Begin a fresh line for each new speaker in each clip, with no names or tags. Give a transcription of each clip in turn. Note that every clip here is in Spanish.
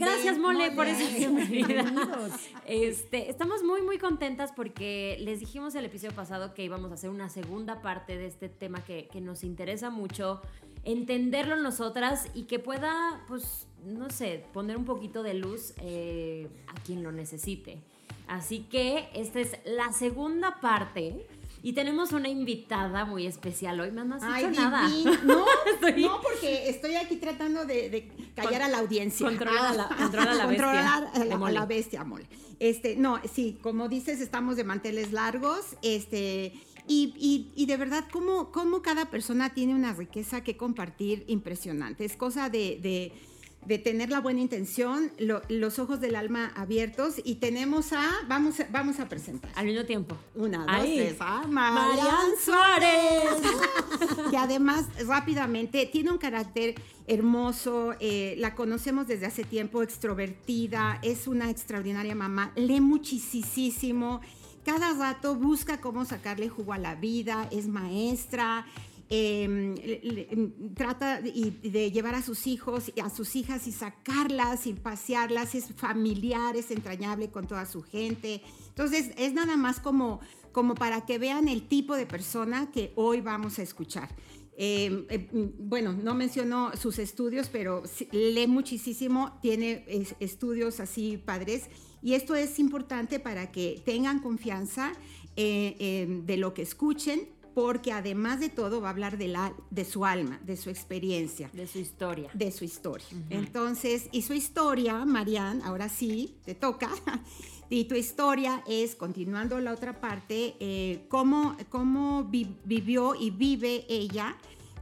Gracias, Mole, por esa bienvenida. Este, estamos muy, muy contentas porque les dijimos el episodio pasado que íbamos a hacer una segunda parte de este tema que, que nos interesa mucho, entenderlo nosotras y que pueda, pues, no sé, poner un poquito de luz eh, a quien lo necesite. Así que esta es la segunda parte y tenemos una invitada muy especial hoy. No has
Ay,
dicho nada.
No, no, porque estoy aquí tratando de, de callar a la audiencia.
Controla a la, controla a la bestia.
Controlar a la,
mole.
a la bestia, mole. Este, no, sí, como dices, estamos de manteles largos. Este. Y, y, y, de verdad, cómo, cómo cada persona tiene una riqueza que compartir impresionante. Es cosa de, de, de tener la buena intención, lo, los ojos del alma abiertos y tenemos a, vamos, a- vamos a presentar.
Al mismo tiempo.
Una, dos, tres, ah,
Marian
Marian
Suárez.
que además rápidamente tiene un carácter hermoso, eh, la conocemos desde hace tiempo, extrovertida, es una extraordinaria mamá, lee muchísimo, cada rato busca cómo sacarle jugo a la vida, es maestra. Le- le- trata de llevar a sus hijos y a sus hijas y sacarlas y pasearlas, es familiar, es entrañable con toda su gente. Entonces, es nada más como, como para que vean el tipo de persona que hoy vamos a escuchar. Eh, bueno, no mencionó sus estudios, pero lee muchísimo, tiene es- estudios así padres, y esto es importante para que tengan confianza eh, de lo que escuchen, porque además de todo va a hablar de, la, de su alma, de su experiencia
De su historia.
de su historia. Entonces, y su historia, Marian, ahora sí, te toca. Y tu historia es, continuando la otra parte, eh, cómo, cómo vi- vivió y vive ella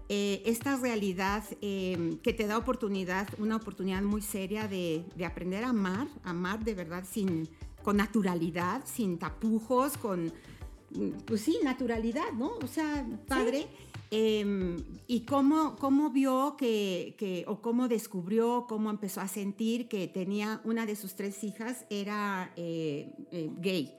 eh, esta realidad eh, que te da oportunidad, una oportunidad muy seria de, de aprender a amar, amar de verdad sin, con naturalidad, sin tapujos, con, pues sí, naturalidad, ¿no? O sea, padre. Eh, y cómo, cómo vio que, que, o cómo descubrió, cómo empezó a sentir que tenía una de sus tres hijas, era eh, eh, gay.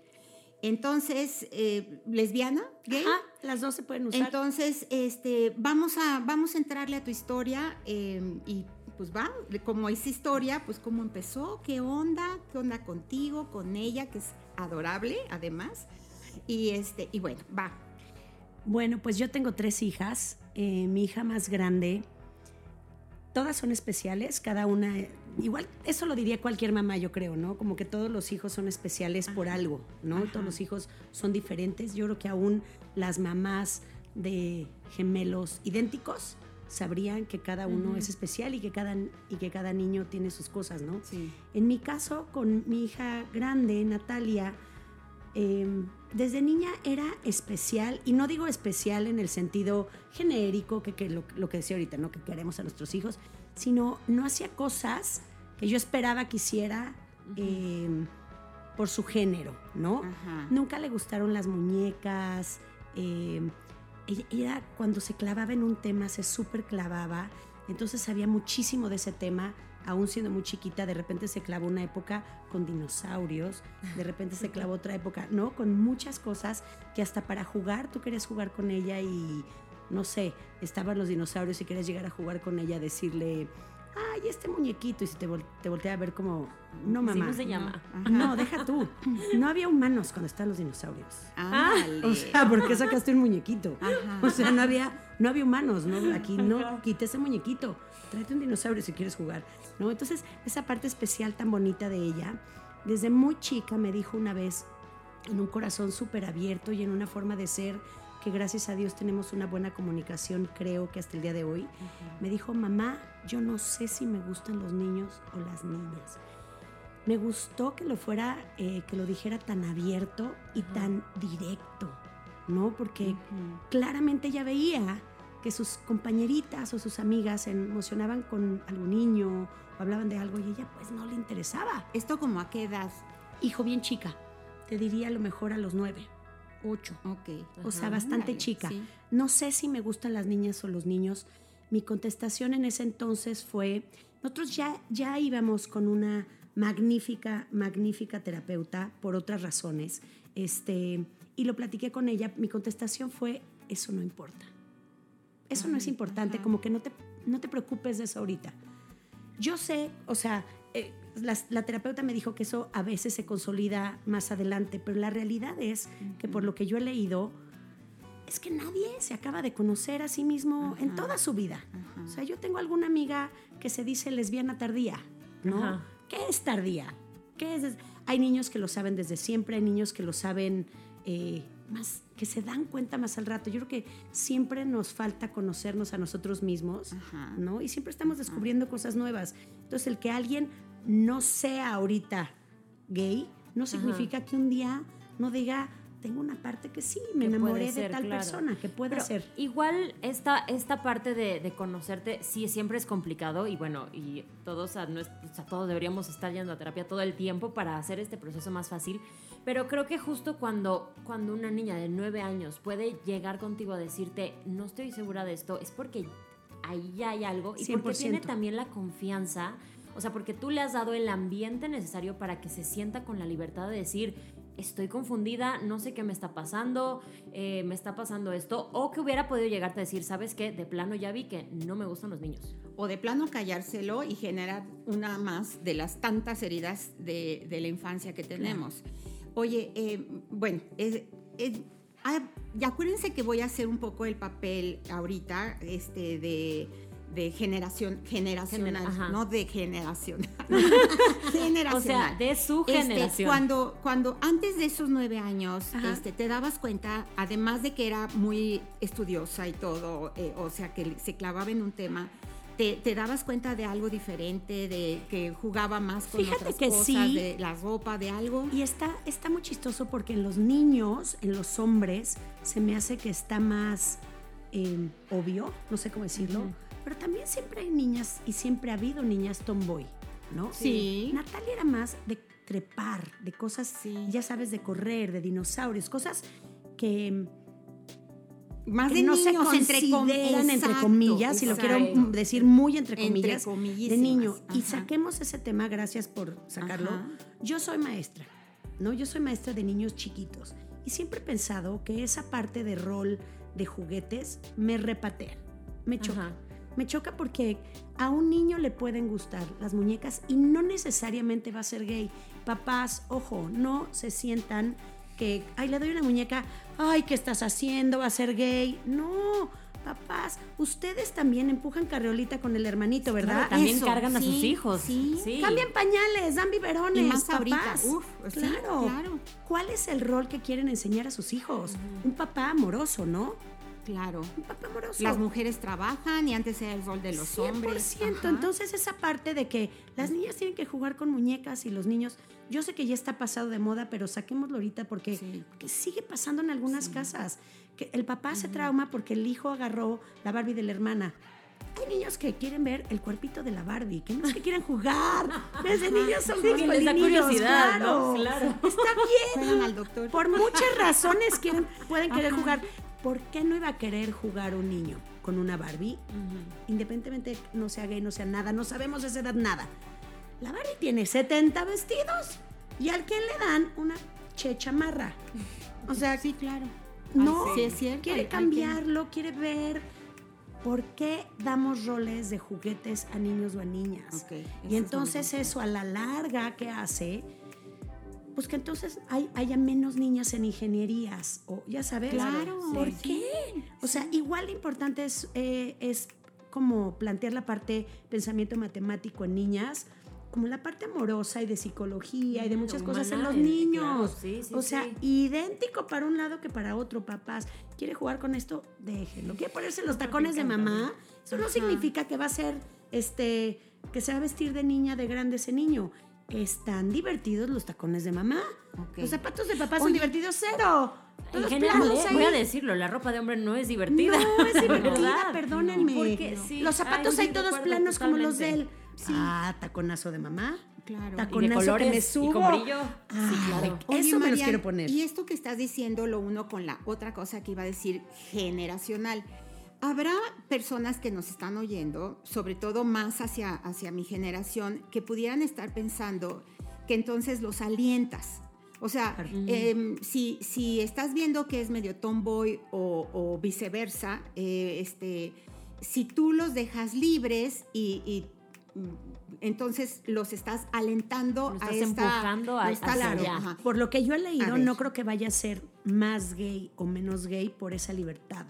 Entonces, eh, lesbiana, gay.
Ajá, las dos se pueden usar.
Entonces, este, vamos, a, vamos a entrarle a tu historia eh, y pues va, como es historia, pues cómo empezó, qué onda, qué onda contigo, con ella, que es adorable además. Y, este, y bueno, va.
Bueno, pues yo tengo tres hijas. Eh, mi hija más grande, todas son especiales, cada una, igual, eso lo diría cualquier mamá, yo creo, ¿no? Como que todos los hijos son especiales por algo, ¿no?
Ajá.
Todos los hijos son diferentes. Yo creo que aún las mamás de gemelos idénticos sabrían que cada uno es especial y que cada, y que cada niño tiene sus cosas, ¿no?
Sí.
En mi caso, con mi hija grande, Natalia, eh, desde niña era especial, y no digo especial en el sentido genérico, que, que lo, lo que decía ahorita, ¿no? que queremos a nuestros hijos, sino no hacía cosas que yo esperaba que hiciera eh, por su género, ¿no?
Ajá.
Nunca le gustaron las muñecas. eh, ella, ella cuando se clavaba en un tema se súper clavaba, entonces sabía muchísimo de ese tema, aún siendo muy chiquita, de repente se clavó una época con dinosaurios, de repente se clavó otra época, ¿no? Con muchas cosas que hasta para jugar tú querías jugar con ella y, no sé, estaban los dinosaurios y querías llegar a jugar con ella, decirle, ay, este muñequito, y si te, vol- te voltea a ver como, no mamá.
¿Cómo se llama?
No, deja tú. No había humanos cuando estaban los dinosaurios.
Ándale.
O sea, ¿por qué sacaste un muñequito?
Ajá.
O sea, no había, no había humanos, ¿no? Aquí no quité ese muñequito. Tráete un dinosaurio si quieres jugar, ¿no? Entonces, esa parte especial tan bonita de ella, desde muy chica me dijo una vez, en un corazón súper abierto y en una forma de ser que gracias a Dios tenemos una buena comunicación, creo que hasta el día de hoy, me dijo, mamá, yo no sé si me gustan los niños o las niñas. Me gustó que lo fuera, eh, que lo dijera tan abierto y tan directo, ¿no? Porque claramente ella veía que sus compañeritas o sus amigas se emocionaban con algún niño o hablaban de algo y ella pues no le interesaba.
¿Esto como a qué edad?
hijo, bien chica. Te diría a lo mejor a los nueve, ocho.
Ok.
O sea,
Ajá,
bastante chica.
sí.
No sé si me gustan las niñas o los niños. Mi contestación en ese entonces fue, nosotros ya, ya íbamos con una magnífica, magnífica terapeuta por otras razones. Este, y lo platiqué con ella. Mi contestación fue, eso no importa. Eso no es importante, como que no te, no te preocupes de eso ahorita. Yo sé, o sea, eh, la, la terapeuta me dijo que eso a veces se consolida más adelante, pero la realidad es que por lo que yo he leído, es que nadie se acaba de conocer a sí mismo en toda su vida. O sea, yo tengo alguna amiga que se dice lesbiana tardía, ¿no? ¿Qué es tardía? ¿Qué es? Hay niños que lo saben desde siempre, hay niños que lo saben eh, más, que se dan cuenta más al rato. Yo creo que siempre nos falta conocernos a nosotros mismos,
Ajá.
¿no? Y siempre estamos descubriendo cosas nuevas. Entonces, el que alguien no sea ahorita gay, no significa que un día no diga, tengo una parte que sí, me
Que
enamoré de tal
claro.
persona, que puede
Pero
ser.
Igual esta, esta parte de, de conocerte sí siempre es complicado y bueno, y todos, a o sea, todos deberíamos estar yendo a terapia todo el tiempo para hacer este proceso más fácil. Pero creo que justo cuando, cuando una niña de nueve años puede llegar contigo a decirte, no estoy segura de esto, es porque ahí ya hay algo y porque
100%.
tiene también la confianza, o sea, porque tú le has dado el ambiente necesario para que se sienta con la libertad de decir, estoy confundida, no sé qué me está pasando, eh, me está pasando esto, o que hubiera podido llegarte a decir, ¿sabes qué? De plano ya vi que no me gustan los niños.
O de plano callárselo y generar una más de las tantas heridas de, de la infancia que tenemos. Oye, eh, bueno, eh, ah, y acuérdense que voy a hacer un poco el papel ahorita este, de, de generación, generacional, no de generación.
O
generacional.
sea, de su
Este,
generación.
cuando, cuando antes de esos nueve años
Ajá.
este, te dabas cuenta, además de que era muy estudiosa y todo, eh, o sea, que se clavaba en un tema, te, te dabas cuenta de algo diferente, de que jugaba más con
Fíjate
otras
que
cosas,
sí.
de la ropa, de algo.
Y está, está muy chistoso porque en los niños, en los hombres, se me hace que está más eh, obvio, no sé cómo decirlo. Pero también siempre hay niñas y siempre ha habido niñas tomboy, ¿no?
Sí.
Natalia era más de trepar, de cosas,
Sí.
ya sabes, de correr, de dinosaurios, cosas que,
Más
que
de
no se
niños, entre, com-
consideran, entre
Exacto,
comillas, y lo quiero
exacto.
decir muy entre
Entre
comillas, de niño. Y saquemos ese tema, gracias por sacarlo.
Ajá.
Yo soy maestra, ¿no? Yo soy maestra de niños chiquitos y siempre he pensado que esa parte de rol de juguetes me repatea, me choca.
Ajá.
Me choca porque a un niño le pueden gustar las muñecas y no necesariamente va a ser gay. Papás, ojo, no se sientan que, ay, le doy una muñeca, ay, ¿qué estás haciendo? Va a ser gay. No, papás, ustedes también empujan carreolita con el hermanito, ¿verdad?
Claro, también
Eso,
cargan a sus hijos.
sí.
sí.
Cambian pañales, dan biberones.
Y más ahorita.
papás.
Uf, sí,
claro.
claro.
¿Cuál es el rol que quieren enseñar a sus hijos? Un papá amoroso, ¿no?
Claro.
Un papá amoroso.
Las mujeres trabajan y antes era el rol de los
100%.
hombres. Ajá.
Entonces esa parte de que las niñas tienen que jugar con muñecas y los niños, yo sé que ya está pasado de moda, pero saquémoslo ahorita porque,
Sí.
porque sigue pasando en algunas casas. Que el papá se trauma porque el hijo agarró la Barbie de la hermana. Hay niños que quieren ver el cuerpito de la Barbie, que no es que quieren jugar. Desde niños son
Sí, que les da curiosidad,
claro.
¿no? Claro.
Está bien.
Fueron al doctor.
Por muchas razones quieren, pueden querer
Ajá.
jugar. ¿Por qué no iba a querer jugar un niño con una Barbie?
Ujú.
Independientemente no sea gay, no sea nada, no sabemos de esa edad nada. La Barbie tiene 70 vestidos y al que le dan una che chamarra. O sea,
Sí, claro.
no,
Ay, sí, es cierto.
quiere cambiarlo, quiere ver. ¿Por qué damos roles de juguetes a niños o a niñas? Y entonces eso a la larga, ¿qué hace? Pues que entonces hay, haya menos niñas en ingenierías, o ya sabes.
Claro,
¿Por
sí.
qué? O sea, igual de importante es, eh, es como plantear la parte pensamiento matemático en niñas, como la parte amorosa y de psicología y de muchas cosas en los niños.
claro, sí, sí,
o sea,
sí.
idéntico para un lado que para otro, papás. ¿Quiere jugar con esto? Déjenlo. ¿Quiere ponerse los tacones de mamá? Eso no significa que va a ser, este, que se va a vestir de niña, de grande ese niño. Están divertidos los tacones de mamá. Los zapatos de papá son divertidos cero.
En general, eh, voy a decirlo, la ropa de hombre no es divertida.
No, es divertida, perdónenme.
Porque sí,
los zapatos
ay,
hay
de
todos planos como los de él. Ah, taconazo de mamá.
Claro.
Taconazo que me subo.
y con brillo.
Ay,
sí, claro.
Oye,
Eso me los quiero poner.
Y esto que estás diciendo, lo uno con la otra cosa que iba a decir, generacional. Habrá personas que nos están oyendo, sobre todo más hacia, hacia mi generación, que pudieran estar pensando que entonces los alientas. O sea, em, si, si estás viendo que es medio tomboy o, o viceversa, eh, este, si tú los dejas libres y, y, mm, entonces los estás alentando
Lo
a
estás
esta...
empujando a-
estás-
hacia allá.
ajá.
Por lo que yo he leído, no creo que vaya a ser más gay o menos gay por esa libertad.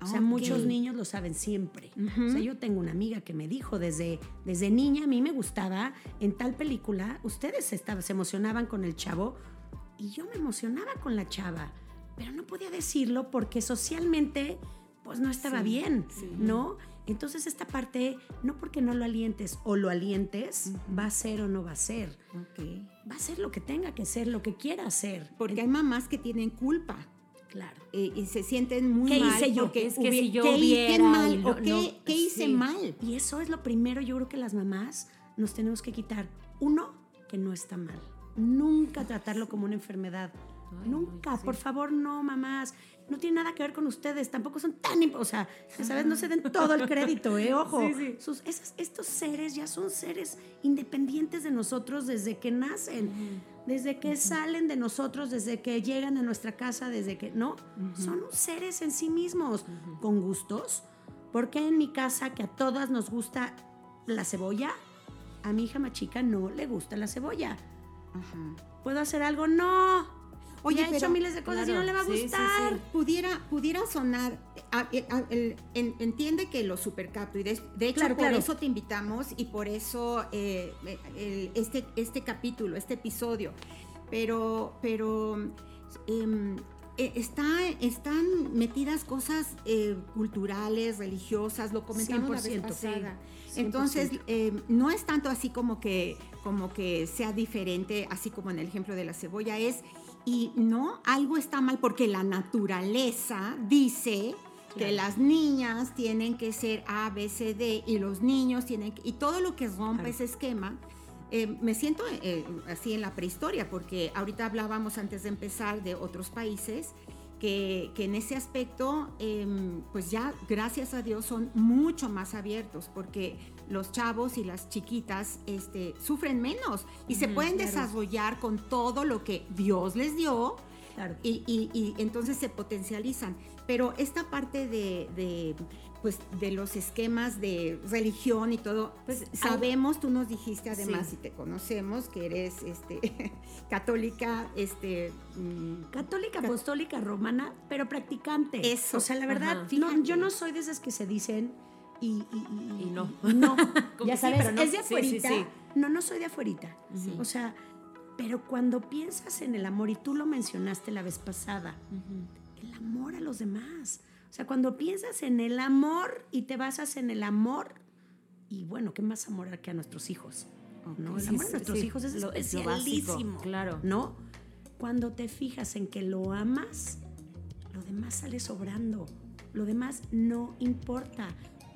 O sea,
Ok.
muchos niños lo saben siempre. O sea, yo tengo una amiga que me dijo desde, desde niña, a mí me gustaba, en tal película, ustedes estaban, se emocionaban con el chavo y yo me emocionaba con la chava, pero no podía decirlo porque socialmente pues no estaba bien, ¿no? Entonces esta parte, no porque no lo alientes o lo alientes, va a ser o no va a ser.
Ok.
Va a ser lo que tenga que ser, lo que quiera hacer.
Porque hay mamás que tienen culpa
Claro.
eh, y se sienten muy
¿Qué
mal.
hice yo?
porque
Es que si yo
¿qué, hi- qué
hubiera
mal
y
o qué,
no,
qué hice
sí.
mal?
Y eso es lo primero, yo creo que las mamás nos tenemos que quitar. Uno, que no está mal. Nunca tratarlo como una enfermedad. Nunca, por favor, no, mamás. No tiene nada que ver con ustedes, tampoco son tan... O sea, ¿sabes? No se den todo el crédito, ¿eh? Ojo. Sus- esas- estos seres ya son seres independientes de nosotros desde que nacen, desde que salen de nosotros, desde que llegan a nuestra casa, desde que... No, son seres en sí mismos, con gustos. Porque en mi casa, que a todas nos gusta la cebolla, a mi hija más chica no le gusta la cebolla. ¿Puedo hacer algo? No.
Oye,
he hecho miles de cosas y no le va a
sí,
gustar.
sí.
Pudiera, pudiera sonar, a- a- el- en- entiende que lo supercapto y de, hecho
Claro,
por
claro.
eso te invitamos y por eso eh, el- este, este capítulo, este episodio, pero, pero em, eh, está, están metidas cosas eh, culturales, religiosas, lo comentamos la vez
100%,
pasada.
sí,
Entonces,
100%.
eh, no es tanto así como que, como que sea diferente, así como en el ejemplo de la cebolla es, y no, algo está mal porque la naturaleza dice que las niñas tienen que ser A, B, C, D y los niños tienen que, y todo lo que
Claro.
ese esquema. eh, me siento eh, así en la prehistoria, porque ahorita hablábamos antes de empezar de otros países que, que en ese aspecto, em, pues ya, gracias a Dios, son mucho más abiertos, porque los chavos y las chiquitas este, sufren menos y se pueden
claro.
desarrollar con todo lo que Dios les dio
Claro.
y, y- y entonces se potencializan. Pero esta parte de, de, pues, de los esquemas de religión y todo,
Pues,
sabemos, tú nos dijiste además,
Sí.
y te conocemos, que eres este, católica, este, mm,
Católica, apostólica, romana, pero practicante.
Eso.
O sea, la verdad, no, yo no soy de esas que se dicen y, y- y-
Y no.
no. Ya
sí,
sabes,
no.
es de
Sí, sí,
afuerita.
sí.
No, no soy de afuerita. O sea, pero cuando piensas en el amor, y tú lo mencionaste la vez pasada, el amor a los demás. O sea, cuando piensas en el amor y te basas en el amor, y bueno, ¿qué más amor que a nuestros hijos? ¿no? El amor a nuestros hijos es
Lo-
especialísimo.
claro.
¿No? Cuando te fijas en que lo amas, lo demás sale sobrando. Lo demás no importa.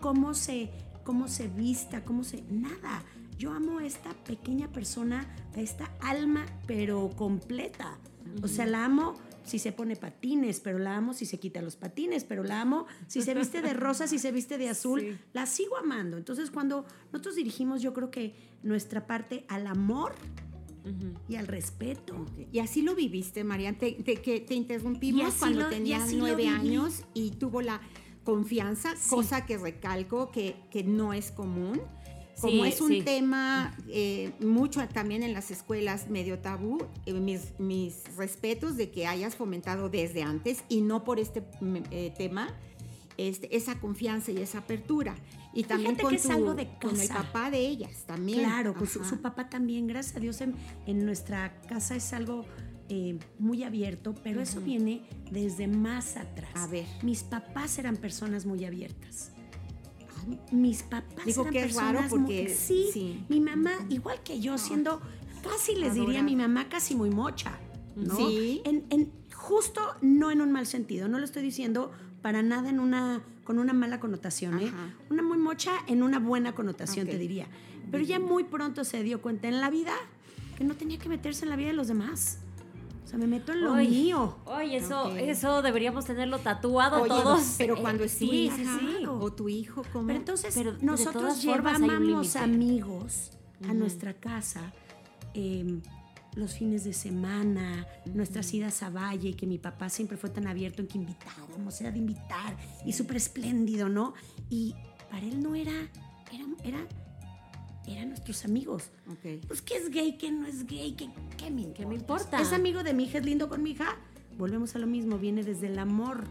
Cómo se, cómo se vista, cómo se. Nada. Yo amo a esta pequeña persona, a esta alma, pero completa. O sea, la amo si se pone patines, pero la amo si se quita los patines, pero la amo si se viste de rosa, si se viste de azul.
Sí.
La sigo amando. Entonces, cuando nosotros dirigimos, yo creo que nuestra parte al amor y al respeto.
Y así lo viviste, Marian. Te, te- que te interrumpimos cuando
lo-
tenías nueve años y tuvo la confianza, cosa que recalco que, que no es común. Como
Sí,
es un
sí.
tema eh, mucho también en las escuelas medio tabú, eh, mis, mis respetos de que hayas fomentado desde antes y no por este mm, eh, tema este, esa confianza y esa apertura. Y también con, tu-
algo de
con el papá de ellas también.
Claro, con su,
Ajá.
su papá también, gracias a Dios, en, en nuestra casa es algo eh, muy abierto, pero eso viene desde más atrás.
A ver.
Mis papás eran personas muy abiertas. Mis papás
Digo
eran
que es raro
personas
porque-
muy- sí,
sí.
mi mamá, igual que yo, siendo casi les diría mi mamá casi muy mocha, ¿no?
Sí.
En, en- justo no en un mal sentido, no lo estoy diciendo para nada en una con una mala connotación, ¿eh? Una muy mocha en una buena connotación, te diría. Pero ya muy pronto se dio cuenta en la vida que no tenía que meterse en la vida de los demás. Sea, me meto en lo
Oy,
mío.
Oye, eso, eso deberíamos tenerlo tatuado
Oye,
todos.
Pero
Eh,
cuando es tu
sí,
hija
sí, sí.
o tu hijo, ¿cómo?
Pero entonces
Pero
nosotros llevábamos amigos a nuestra casa eh, los fines de semana, nuestras idas a Valle, que mi papá siempre fue tan abierto en que invitábamos, era de invitar y súper espléndido, ¿no? Y para él no era, era, era, eran nuestros amigos. Pues qué es gay, qué no es gay, qué, qué me importa.
¿Qué me importa?
Es amigo de mi hija, es lindo con mi hija. Volvemos a lo mismo, viene desde el amor.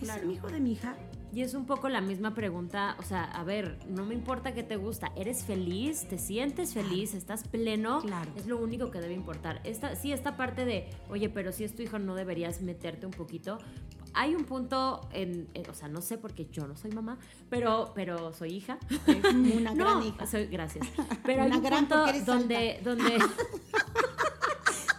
Es amigo de mi hija.
Y es un poco la misma pregunta, o sea, a ver, no me importa qué te gusta, ¿eres feliz? ¿Te sientes feliz? ¿Estás pleno?
Claro.
Es lo único que debe importar. Esta, sí, esta parte de, oye, pero si es tu hijo no deberías meterte un poquito. Hay un punto en, en- o sea, no sé porque yo no soy mamá, pero, pero soy hija.
Una
no,
gran hija.
soy- gracias. Pero hay un
gran
punto donde, donde,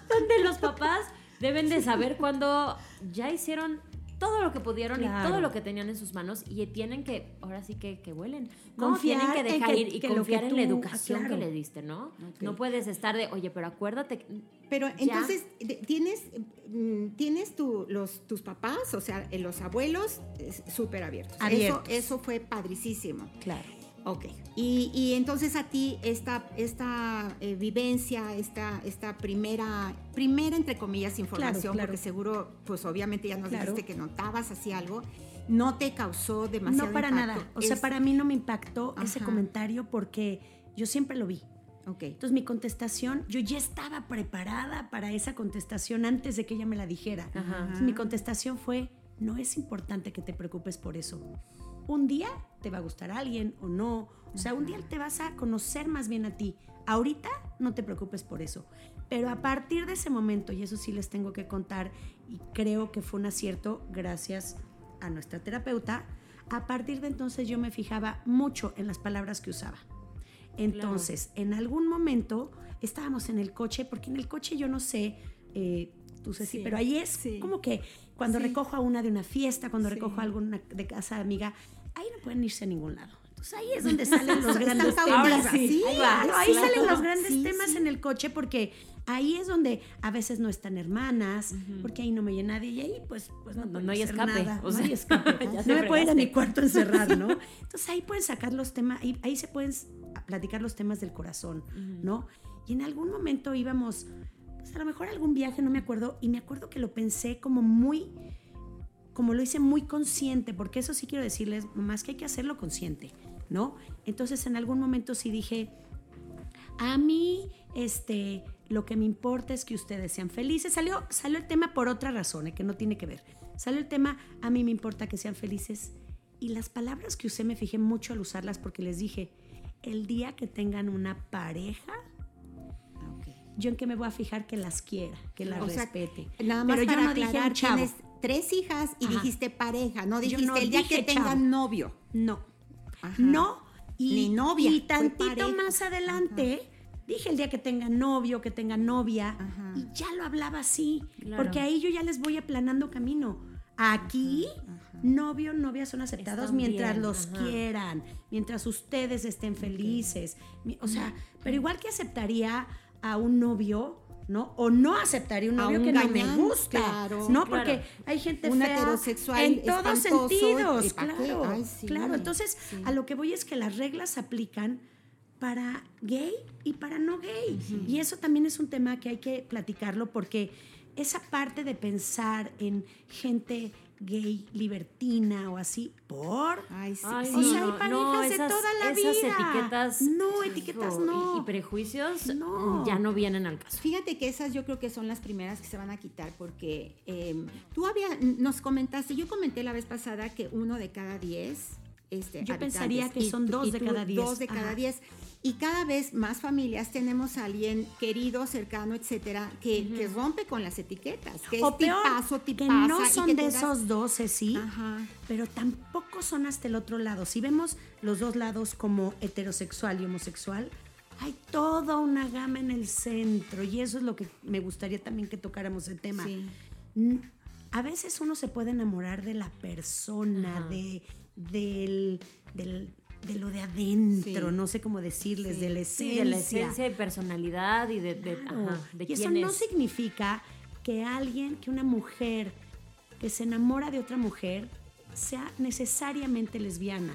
donde los papás deben de saber cuando ya hicieron todo lo que pudieron y todo lo que tenían en sus manos y tienen que, ahora sí que, que huelen. No, tienen que dejar
que-
ir y
que lo
confiar en la educación
claro.
que le diste, ¿no? No puedes estar de, oye, pero acuérdate. que-
Pero
Ya.
entonces, ¿tienes, mm, ¿tienes tu, los, tus papás, o sea, eh, los abuelos, súper abiertos?
Abiertos.
Eso, eso fue padricísimo.
Claro.
Ok. Y, y entonces a ti esta, esta eh, vivencia, esta, esta primera, primera, entre comillas, información,
claro.
porque seguro, pues obviamente ya nos
Claro.
dijiste que notabas así algo, no te causó demasiado
No para
impacto.
nada. O sea,
Es-
para mí no me impactó ese
Ajá.
comentario porque yo siempre lo vi.
Ok.
Entonces mi contestación, yo ya estaba preparada para esa contestación antes de que ella me la dijera.
Ajá.
Entonces, mi contestación fue, no es importante que te preocupes por eso. Un día te va a gustar alguien o no. O sea, un día te vas a conocer más bien a ti. Ahorita no te preocupes por eso. Pero a partir de ese momento, y eso sí les tengo que contar, y creo que fue un acierto gracias a nuestra terapeuta, a partir de entonces yo me fijaba mucho en las palabras que usaba. Entonces, en algún momento estábamos en el coche, porque en el coche yo no sé, eh, tú sé sí,
Sí,
pero ahí es
sí.
como que cuando
Sí.
recojo a una de una fiesta, cuando recojo a alguna de casa de amiga, ahí no pueden irse a ningún lado. Entonces ahí es donde salen los grandes temas.
sí,
Ahí, claro, ahí
sí,
salen los grandes
Sí,
temas
sí.
en el coche porque ahí es donde a veces no están hermanas, porque ahí no me oye nadie y ahí pues, pues no,
No, no hay escape,
nada,
o
no hay escape. no me puedo ir a mi
fregaste.
cuarto a encerrar, ¿no? Entonces ahí pueden sacar los temas, ahí, ahí se pueden platicar los temas del corazón, ¿no? Y en algún momento íbamos, pues a lo mejor algún viaje, no me acuerdo, y me acuerdo que lo pensé como muy, como lo hice muy consciente, porque eso sí quiero decirles, más que hay que hacerlo consciente, ¿no? Entonces en algún momento sí dije, a mí, este, lo que me importa es que ustedes sean felices. Salió, salió el tema por otra razón, eh, que no tiene que ver. Salió el tema, a mí me importa que sean felices. Y las palabras que usé me fijé mucho al usarlas porque les dije, el día que tengan una pareja,
Ok.
yo en qué me voy a fijar que las quiera, que las
O sea,
respete.
Nada más
Pero
para
yo no dije
aclarar,
un chavo.
tienes tres hijas y
Ajá.
dijiste pareja, no dijiste
no
el día que tengan novio.
No.
Ajá.
No. Y,
Ni novia,
Y tantito más adelante, dije el día que tenga novio, que tenga novia, y ya lo hablaba así.
Claro.
Porque ahí yo ya les voy aplanando camino. Aquí, novio, novia son aceptados
Están
mientras
bien,
los quieran, mientras ustedes estén felices. O sea, pero igual que aceptaría a un novio, ¿no? O no aceptaría un novio
un
que no me gusta.
claro,
¿no?
claro.
Porque hay gente
Un
fea
heterosexual
en todos sentidos. Claro,
Ay, sí.
claro. Entonces,
Sí.
a lo que voy es que las reglas se aplican para gay y para no gay. Y eso también es un tema que hay que platicarlo porque esa parte de pensar en gente gay libertina o así, por...
Ay, sí.
Ay,
sí.
o sea,
no,
hay parejas
no,
de
esas-
toda la
esas
vida.
etiquetas.
No, etiquetas
hijo,
no.
Y, y prejuicios
No.
ya no vienen al caso.
Fíjate que esas yo creo que son las primeras que se van a quitar porque eh, tú había, nos comentaste, yo comenté la vez pasada que uno de cada diez este,
Yo pensaría que son dos
y
de
tú
cada diez.
Dos de cada diez. Y cada vez más familias tenemos a alguien querido, cercano, etcétera, que, que rompe con las etiquetas, que
o
es
peor,
tipazo,
que no son
que
de
das-
esos dos, sí,
Ajá.
pero tampoco son hasta el otro lado. Si vemos los dos lados como heterosexual y homosexual, hay toda una gama en el centro y eso es lo que me gustaría también que tocáramos el tema.
Sí.
A veces uno se puede enamorar de la persona,
Ajá.
de, del, del, de lo de adentro, no sé cómo decirles, de la esencia.
de la esencia y personalidad y de, de, ajá, de
y eso no
es.
significa que alguien, que una mujer que se enamora de otra mujer sea necesariamente lesbiana.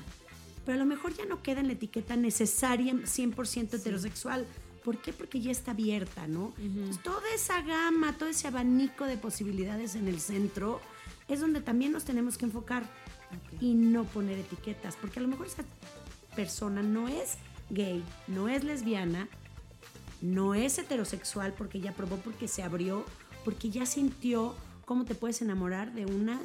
Pero a lo mejor ya no queda en la etiqueta necesaria 100% heterosexual. ¿Por qué? Porque ya está abierta, ¿no? Entonces, toda esa gama, todo ese abanico de posibilidades en el centro es donde también nos tenemos que enfocar y no poner etiquetas. Porque a lo mejor esa persona no es gay, no es lesbiana, no es heterosexual porque ya probó, porque se abrió, porque ya sintió cómo te puedes enamorar de una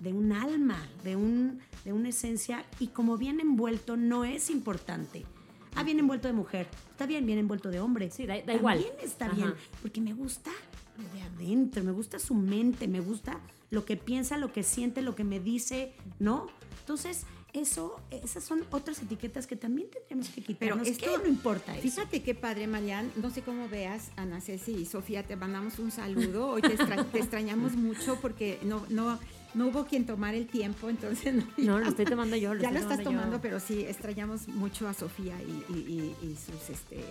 de un alma, de, un, de una esencia y como bien envuelto no es importante. Ah, bien envuelto de mujer. Está bien, bien envuelto de hombre.
Sí, da- da
También
igual.
está
Ajá.
bien, porque me gusta lo de adentro, me gusta su mente, me gusta lo que piensa, lo que siente, lo que me dice, ¿no? Entonces, eso, esas son otras etiquetas que también tendríamos que quitarnos.
Pero esto
que no importa eso.
Fíjate qué padre, Marian. No sé cómo veas, Ana Ceci y Sofía, te mandamos un saludo. Hoy te, extra- te extrañamos mucho porque no, no, no hubo quien tomar el tiempo, entonces no.
No, lo estoy tomando yo. Lo
ya lo estás
tomando yo.
pero sí, extrañamos mucho a Sofía y, y- y- y sus, este,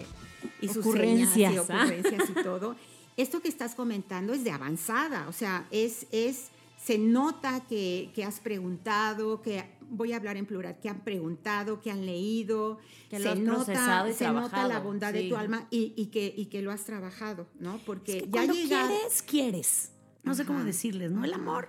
y sus
Ocurrencias,
señas y
¿ah?
ocurrencias y todo. Esto que estás comentando es de avanzada, o sea, es, es, se nota que, que has preguntado, que voy a hablar en plural, que han preguntado, que han leído,
Que
se
lo has
nota, se nota la bondad de tu alma y, y que, y que lo has trabajado, ¿no? Porque
Es que
ya llegar,
quieres, quieres. No sé cómo decirles, ¿no? El amor.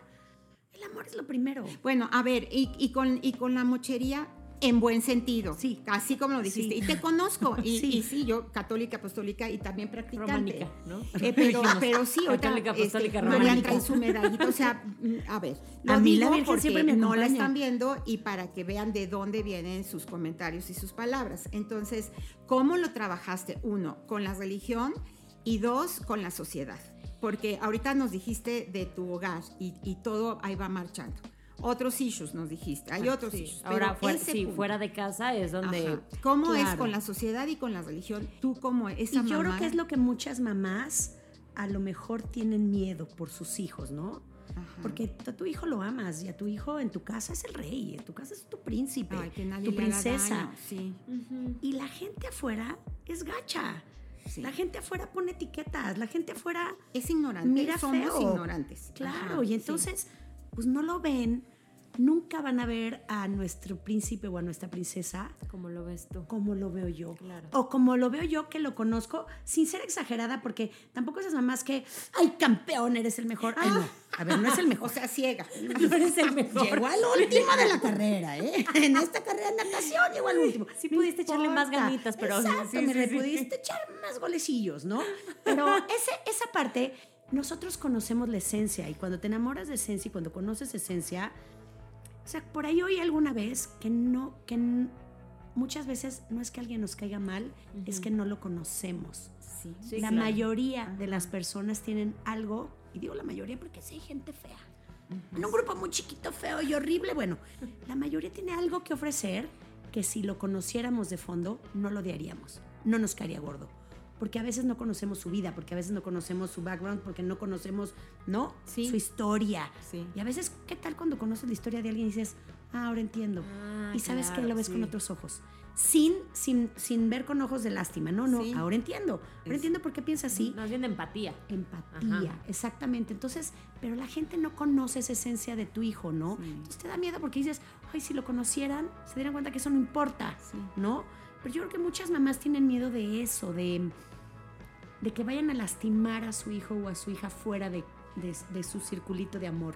El amor es lo primero.
Bueno, a ver, y, y con, y con la mochería en buen sentido.
Sí.
Así como lo dijiste.
Sí.
Y te conozco. Y
Sí.
sí. y sí, yo católica, apostólica y también practicante.
Románica, ¿no?
Eh, pero, pero sí, ahorita,
católica, apostólica,
este,
románica.
trae su medallita. O sea, a ver, lo
A mí la Virgen
porque
siempre me
no la están viendo y para que vean de dónde vienen sus comentarios y sus palabras. Entonces, ¿cómo lo trabajaste? Uno, con la religión y dos, con la sociedad. Porque ahorita nos dijiste de tu hogar y, y todo ahí va marchando. Otros issues nos dijiste, hay otros
Sí,
issues.
Ahora, fuera, sí, fuera de casa es donde...
ajá, ¿Cómo es con la sociedad y con la religión? Tú como esa
y yo creo
mamá-
que es lo que muchas mamás a lo mejor tienen miedo por sus hijos, ¿no?
Ajá.
Porque a tu hijo lo amas y a tu hijo en tu casa es el rey, en tu casa es tu príncipe,
Ay, que nadie
tu princesa.
daño, Sí.
Y la gente afuera es gacha.
Sí.
La gente afuera pone etiquetas, la gente afuera
Es ignorante.
mira
Somos
feo.
ignorantes.
Claro,
Ajá,
y
sí.
Pues no lo ven, nunca van a ver a nuestro príncipe o a nuestra princesa
¿Cómo lo ves tú?
como lo veo yo.
Claro.
O como lo veo yo que lo conozco, sin ser exagerada, porque tampoco esas mamás que, ay, campeón, eres el mejor. Ay, no. A ver, no es el
O
mejor.
sea, ciega.
No eres el mejor.
Llegó al último de la carrera, ¿eh? En esta carrera de natación llegó al último.
Sí
No
pudiste echarle más ganitas, pero-
Exacto,
sí,
me
sí,
le
sí.
pudiste echar más golecillos, ¿no? Pero ese, esa parte, nosotros conocemos la esencia y cuando te enamoras de esencia y cuando conoces esencia, o sea, por ahí oí alguna vez que no, que muchas veces no es que alguien nos caiga mal, es que no lo conocemos.
Sí.
Sí,
la
claro.
mayoría de las personas tienen algo, y digo la mayoría porque sí hay gente fea. En un grupo muy chiquito, feo y horrible, bueno, la mayoría tiene algo que ofrecer que si lo conociéramos de fondo, no lo odiaríamos, no nos caería gordo. Porque a veces no conocemos su vida, porque a veces no conocemos su background, porque no conocemos, ¿no?
Sí.
Su historia.
Sí.
Y a veces, ¿qué tal cuando conoces la historia de alguien y dices, ah, ahora entiendo?
Ah,
y sabes que lo ves con otros ojos. Sin, sin, sin ver con ojos de lástima. No, no, ahora entiendo. Ahora
Es-
entiendo por qué piensa así.
Más bien de empatía.
Empatía,
Ajá.
exactamente. Entonces, pero la gente no conoce esa esencia de tu hijo, ¿no? Entonces te da miedo porque dices, ay, si lo conocieran, se dieran cuenta que eso no importa. ¿no? Pero yo creo que muchas mamás tienen miedo de eso, de, de que vayan a lastimar a su hijo o a su hija fuera de, de- de su circulito de amor.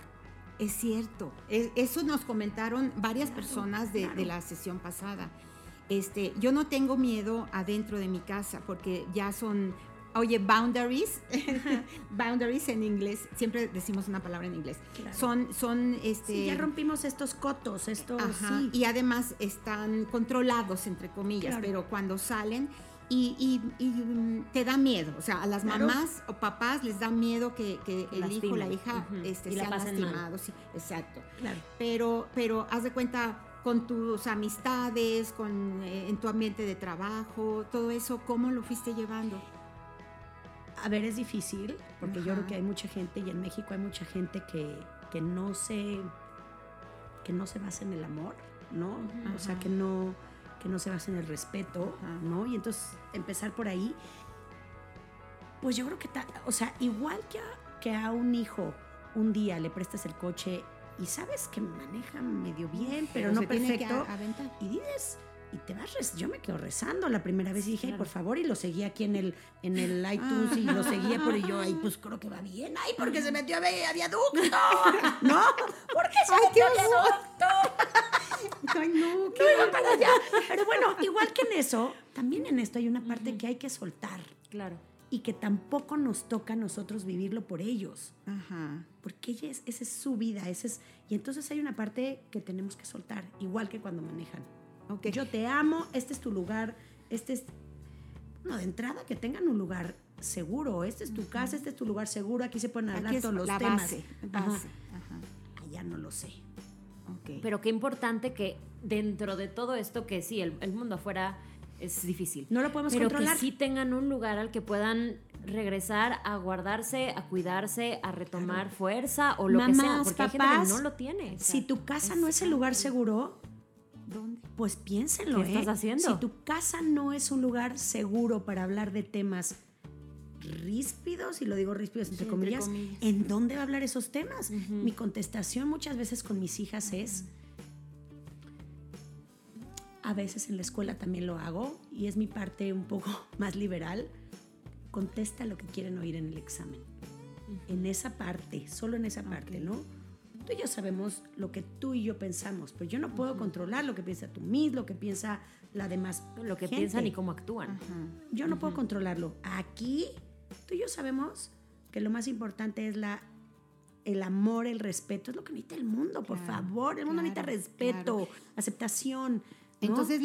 Es cierto. Es- eso nos comentaron varias
Claro,
personas de,
claro.
de la sesión pasada. Este, yo no tengo miedo adentro de mi casa porque ya son, oye, boundaries, boundaries en inglés, siempre decimos una palabra en inglés.
Claro.
Son, son, este,
Sí, ya rompimos estos cotos, estos,
Ajá,
sí.
Y además están controlados, entre comillas,
Claro.
pero cuando salen y, y- y, mm, te da miedo. O sea, a las
Claro.
mamás o papás les da miedo que, el hijo o la
lastimen.
hija este,
la
sean lastimados. Sí, exacto. Pero, pero haz de cuenta con tus amistades, con, eh, en tu ambiente de trabajo, todo eso, ¿cómo lo fuiste llevando?
A ver, es difícil, porque yo creo que hay mucha gente, y en México hay mucha gente que, que no se que no se basa en el amor, ¿no? O sea, que no, que no se basa en el respeto, ¿no? Y entonces empezar por ahí, pues yo creo que, o sea, igual que a, que a un hijo un día le prestas el coche y sabes que maneja medio bien, pero, no perfecto, y dices, y te vas, yo me quedo rezando la primera vez y dije, por favor, y lo seguía aquí en el, en el iTunes y lo seguía por y yo, ay, pues creo que va bien, ay, porque se metió a, a viaducto, ¿no? Porque se metió a viaducto. Ay, no, que iba para allá. Pero bueno, igual que en eso, también en esto hay una parte que hay que soltar.
Claro.
Y que tampoco nos toca a nosotros vivirlo por ellos. Ajá. Porque ella es, esa es su vida, ese es, y entonces hay una parte que tenemos que soltar, igual que cuando manejan. Yo te amo, este es tu lugar, este es... No, de entrada que tengan un lugar seguro, este es tu casa, este es tu lugar seguro, aquí se pueden hablar todos los temas. Base, base. Allá no lo sé.
Pero qué importante que dentro de todo esto, que sí, el, mundo afuera es difícil.
No lo podemos
pero
controlar.
que sí tengan un lugar al que puedan regresar a guardarse, a cuidarse, a retomar fuerza o lo que sea, porque hay gente que no lo tiene.
Si tu casa no es el lugar seguro, pues piénsenlo.
¿Qué estás
¿eh?
haciendo?
Si tu casa no es un lugar seguro para hablar de temas ríspidos, y lo digo ríspidos entre, comillas, ¿en dónde va a hablar esos temas? Mi contestación muchas veces con mis hijas es, a veces en la escuela también lo hago, y es mi parte un poco más liberal, contesta lo que quieren oír en el examen. En esa parte, solo en esa parte, ¿no? Tú y yo sabemos lo que tú y yo pensamos, pero yo no puedo controlar lo que piensa tú mismo, lo que piensa la demás.
Lo que piensan y cómo actúan.
Yo no puedo controlarlo. Aquí, tú y yo sabemos que lo más importante es la el amor, el respeto, es lo que necesita el mundo, por favor. El mundo necesita respeto, aceptación.
Entonces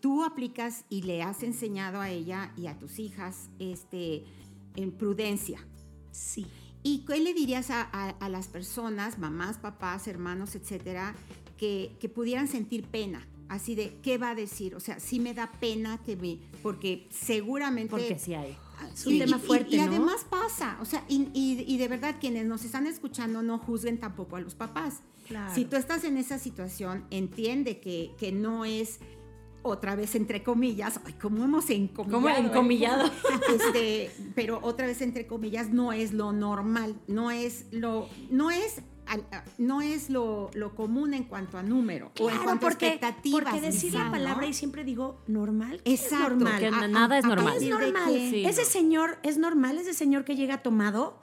tú aplicas y le has enseñado a ella y a tus hijas este, en prudencia.
Sí.
¿Y qué le dirías a, las personas, mamás, papás, hermanos, etcétera, que, pudieran sentir pena? Así de, ¿qué va a decir? O sea, sí me da pena que me. Porque seguramente.
Porque sí hay.
Es un tema fuerte. Y, además pasa. O sea, y, de verdad, quienes nos están escuchando no juzguen tampoco a los papás. Si tú estás en esa situación, entiende que, que no es otra vez entre comillas, ay, ¿cómo hemos encomillado?
¿Cómo encomillado?
Este, pero otra vez entre comillas no es lo normal, no es lo, no es no es lo, lo, común en cuanto a número o en cuanto a expectativas.
Porque decir la palabra y siempre digo normal.
Exacto.
Es normal.
Nada es normal.
Es normal. ese señor es normal, ese señor que llega tomado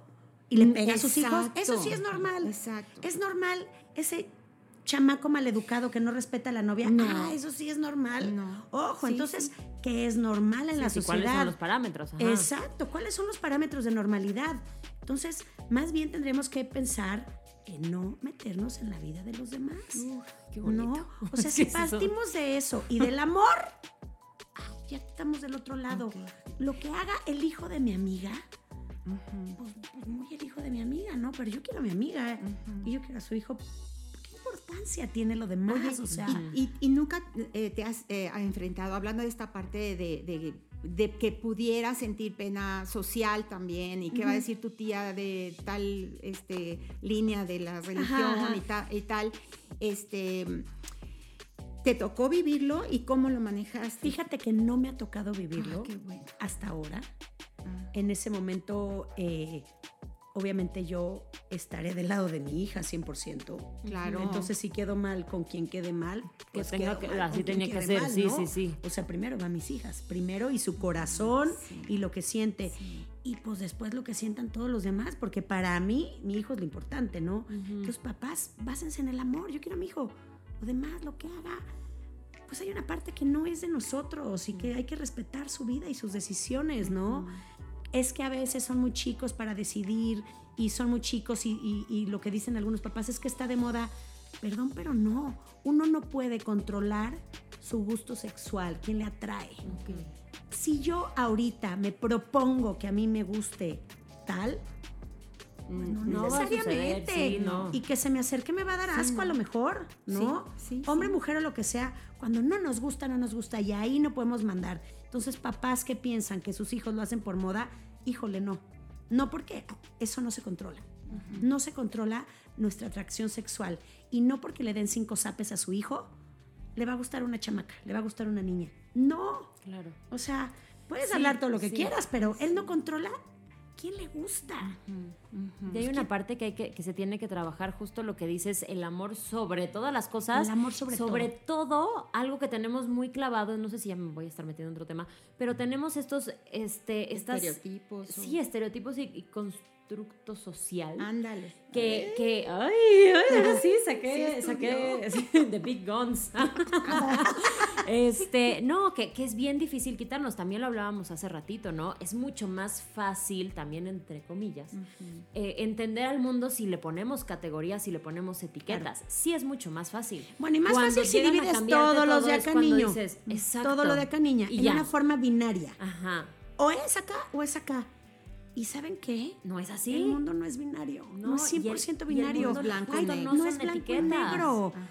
y le mm, pega a sus hijos. Eso sí es normal. Exacto. Es normal ese chamaco maleducado que no respeta a la novia. No. Ah, eso sí es normal. No. Ojo, entonces, ¿qué es normal en la sociedad? ¿Cuáles
son los parámetros?
Exacto, ¿cuáles son los parámetros de normalidad? Entonces, más bien tendremos que pensar en no meternos en la vida de los demás. qué bonito. ¿No? O sea, si partimos de eso y del amor, ya estamos del otro lado. Lo que haga el hijo de mi amiga, pues, pues, muy el hijo de mi amiga, ¿no? Pero yo quiero a mi amiga y yo quiero a su hijo importancia tiene lo demás? o sea,
y, nunca eh, te has eh, enfrentado, hablando de esta parte de, de, que pudiera sentir pena social también, y qué va a decir tu tía de tal este, línea de la religión Y, tal, este... ¿Te tocó vivirlo y cómo lo manejaste?
Fíjate que no me ha tocado vivirlo ah, hasta ahora. Ah. En ese momento eh, obviamente yo estaré del lado de mi hija 100%. Claro. Entonces si quedo mal con quien quede mal,
pues tenga que, así tenía que ser, sí, sí, sí.
O sea, primero va mis hijas, primero y su corazón y lo que siente. Y pues después lo que sientan todos los demás, porque para mí mi hijo es lo importante, ¿no? Entonces, papás, básense en el amor, yo quiero a mi hijo. Lo demás, lo que haga, pues hay una parte que no es de nosotros y que hay que respetar su vida y sus decisiones, ¿no? Es que a veces son muy chicos para decidir y son muy chicos y, lo que dicen algunos papás es que está de moda. Perdón, pero no. Uno no puede controlar su gusto sexual, quién le atrae. Si yo ahorita me propongo que a mí me guste tal, mm, no, necesariamente. Y que se me acerque me va a dar asco a lo mejor, ¿no? Hombre, mujer o lo que sea, cuando no nos gusta, no nos gusta y ahí no podemos mandar. Entonces, papás que piensan que sus hijos lo hacen por moda, híjole, no. No porque eso no se controla. No se controla nuestra atracción sexual. Y no porque le den cinco zapes a su hijo, le va a gustar una chamaca, le va a gustar una niña. No.
Claro.
O sea, puedes
Sí,
hablar todo lo que
sí.
quieras, pero él no controla quién le gusta.
Y hay una parte que, hay que, que se tiene que trabajar, justo lo que dices, el amor sobre todas las cosas.
El amor sobre
todo. algo que tenemos muy clavado, no sé si ya me voy a estar metiendo en otro tema, pero tenemos estos, este, estas...
Estereotipos. o-
Sí, estereotipos y, y constructo social.
Ándale.
Que, que, ay, ay, ahora sí, saqué,
Sí
saqué The Big Guns. este, no, que, que es bien difícil quitarnos. También lo hablábamos hace ratito, ¿no? Es mucho más fácil, también entre comillas, eh, entender al mundo si le ponemos categorías, si le ponemos etiquetas. Sí es mucho más fácil.
Bueno, y más
Cuando
fácil si divides todos los de acá niño.
dices, exacto.
Todo lo de acá niña.
Y
en
ya.
una forma binaria.
Ajá.
O es acá o es acá. ¿Y saben qué?
No es así.
El mundo no es binario. No,
No,
es
y el-
100%
y el
binario.
mundo
blanco
Ay,
negro.
no,
no
es blanco y negro.
Ajá.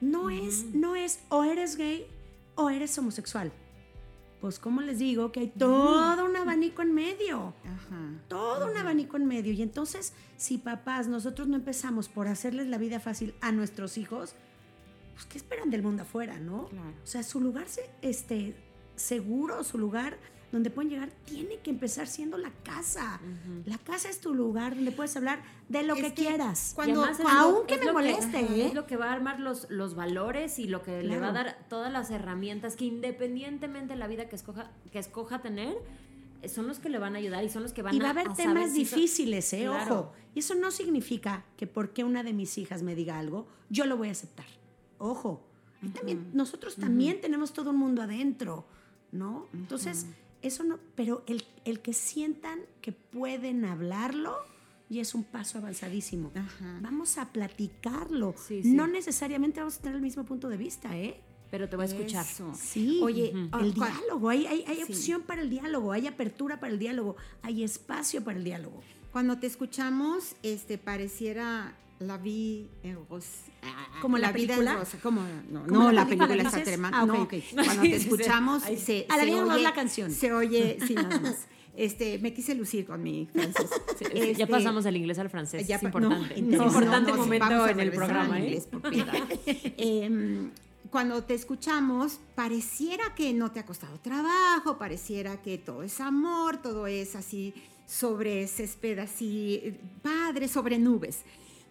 No es, no es o eres gay o eres homosexual. Pues, ¿cómo les digo? Que hay todo un abanico en medio.
Ajá.
Todo un abanico en medio. Y entonces, si papás, nosotros no empezamos por hacerles la vida fácil a nuestros hijos, pues, ¿qué esperan del mundo afuera, no?
Claro.
O sea, su lugar se- este, seguro, su lugar donde pueden llegar, tiene que empezar siendo la casa. La casa es tu lugar donde puedes hablar de lo
Es
que
que
quieras.
cuando-
es
aunque
es
me
que-
moleste,
ajá,
¿eh?
Es lo que va a armar los, los valores y lo que le va a dar todas las herramientas que independientemente de la vida que escoja, que escoja tener, eh, son los que le van a ayudar y son los que van
y va a haber temas
si
difíciles, ¿eh?
Claro.
Ojo. Y eso no significa que porque una de mis hijas me diga algo, yo lo voy a aceptar. Ojo. Ahí también, nosotros también tenemos todo un mundo adentro, ¿no? Entonces, eso no, pero el, el que sientan que pueden hablarlo y es un paso avanzadísimo.
Ajá.
Vamos a platicarlo.
Sí, sí.
No necesariamente vamos a tener el mismo punto de vista, ¿eh?
Pero te va a escuchar.
Eso.
Sí,
Oye,
el
ah, cua-
diálogo, hay, hay, hay
Sí.
opción para el diálogo, hay apertura para el diálogo, hay espacio para el diálogo.
Cuando te escuchamos, este, pareciera la vi en rosa.
¿Como la
vida en
película?
rosa. Como, no,
¿Como
no,
la
la
película
película está tremenda.
Ah,
no,
ok.
Cuando te escuchamos, se,
A la
se oye,
la canción.
Se oye, sí, nada más. Este, me quise lucir con mi francés.
Sí, ya
Este,
pasamos del inglés al francés.
ya
es importante.
no,
es
no,
importante momento en el programa. ¿eh?
inglés. Em, cuando te escuchamos, pareciera que no te ha costado trabajo, pareciera que todo es amor, todo es así sobre césped, así eh, padre, sobre nubes.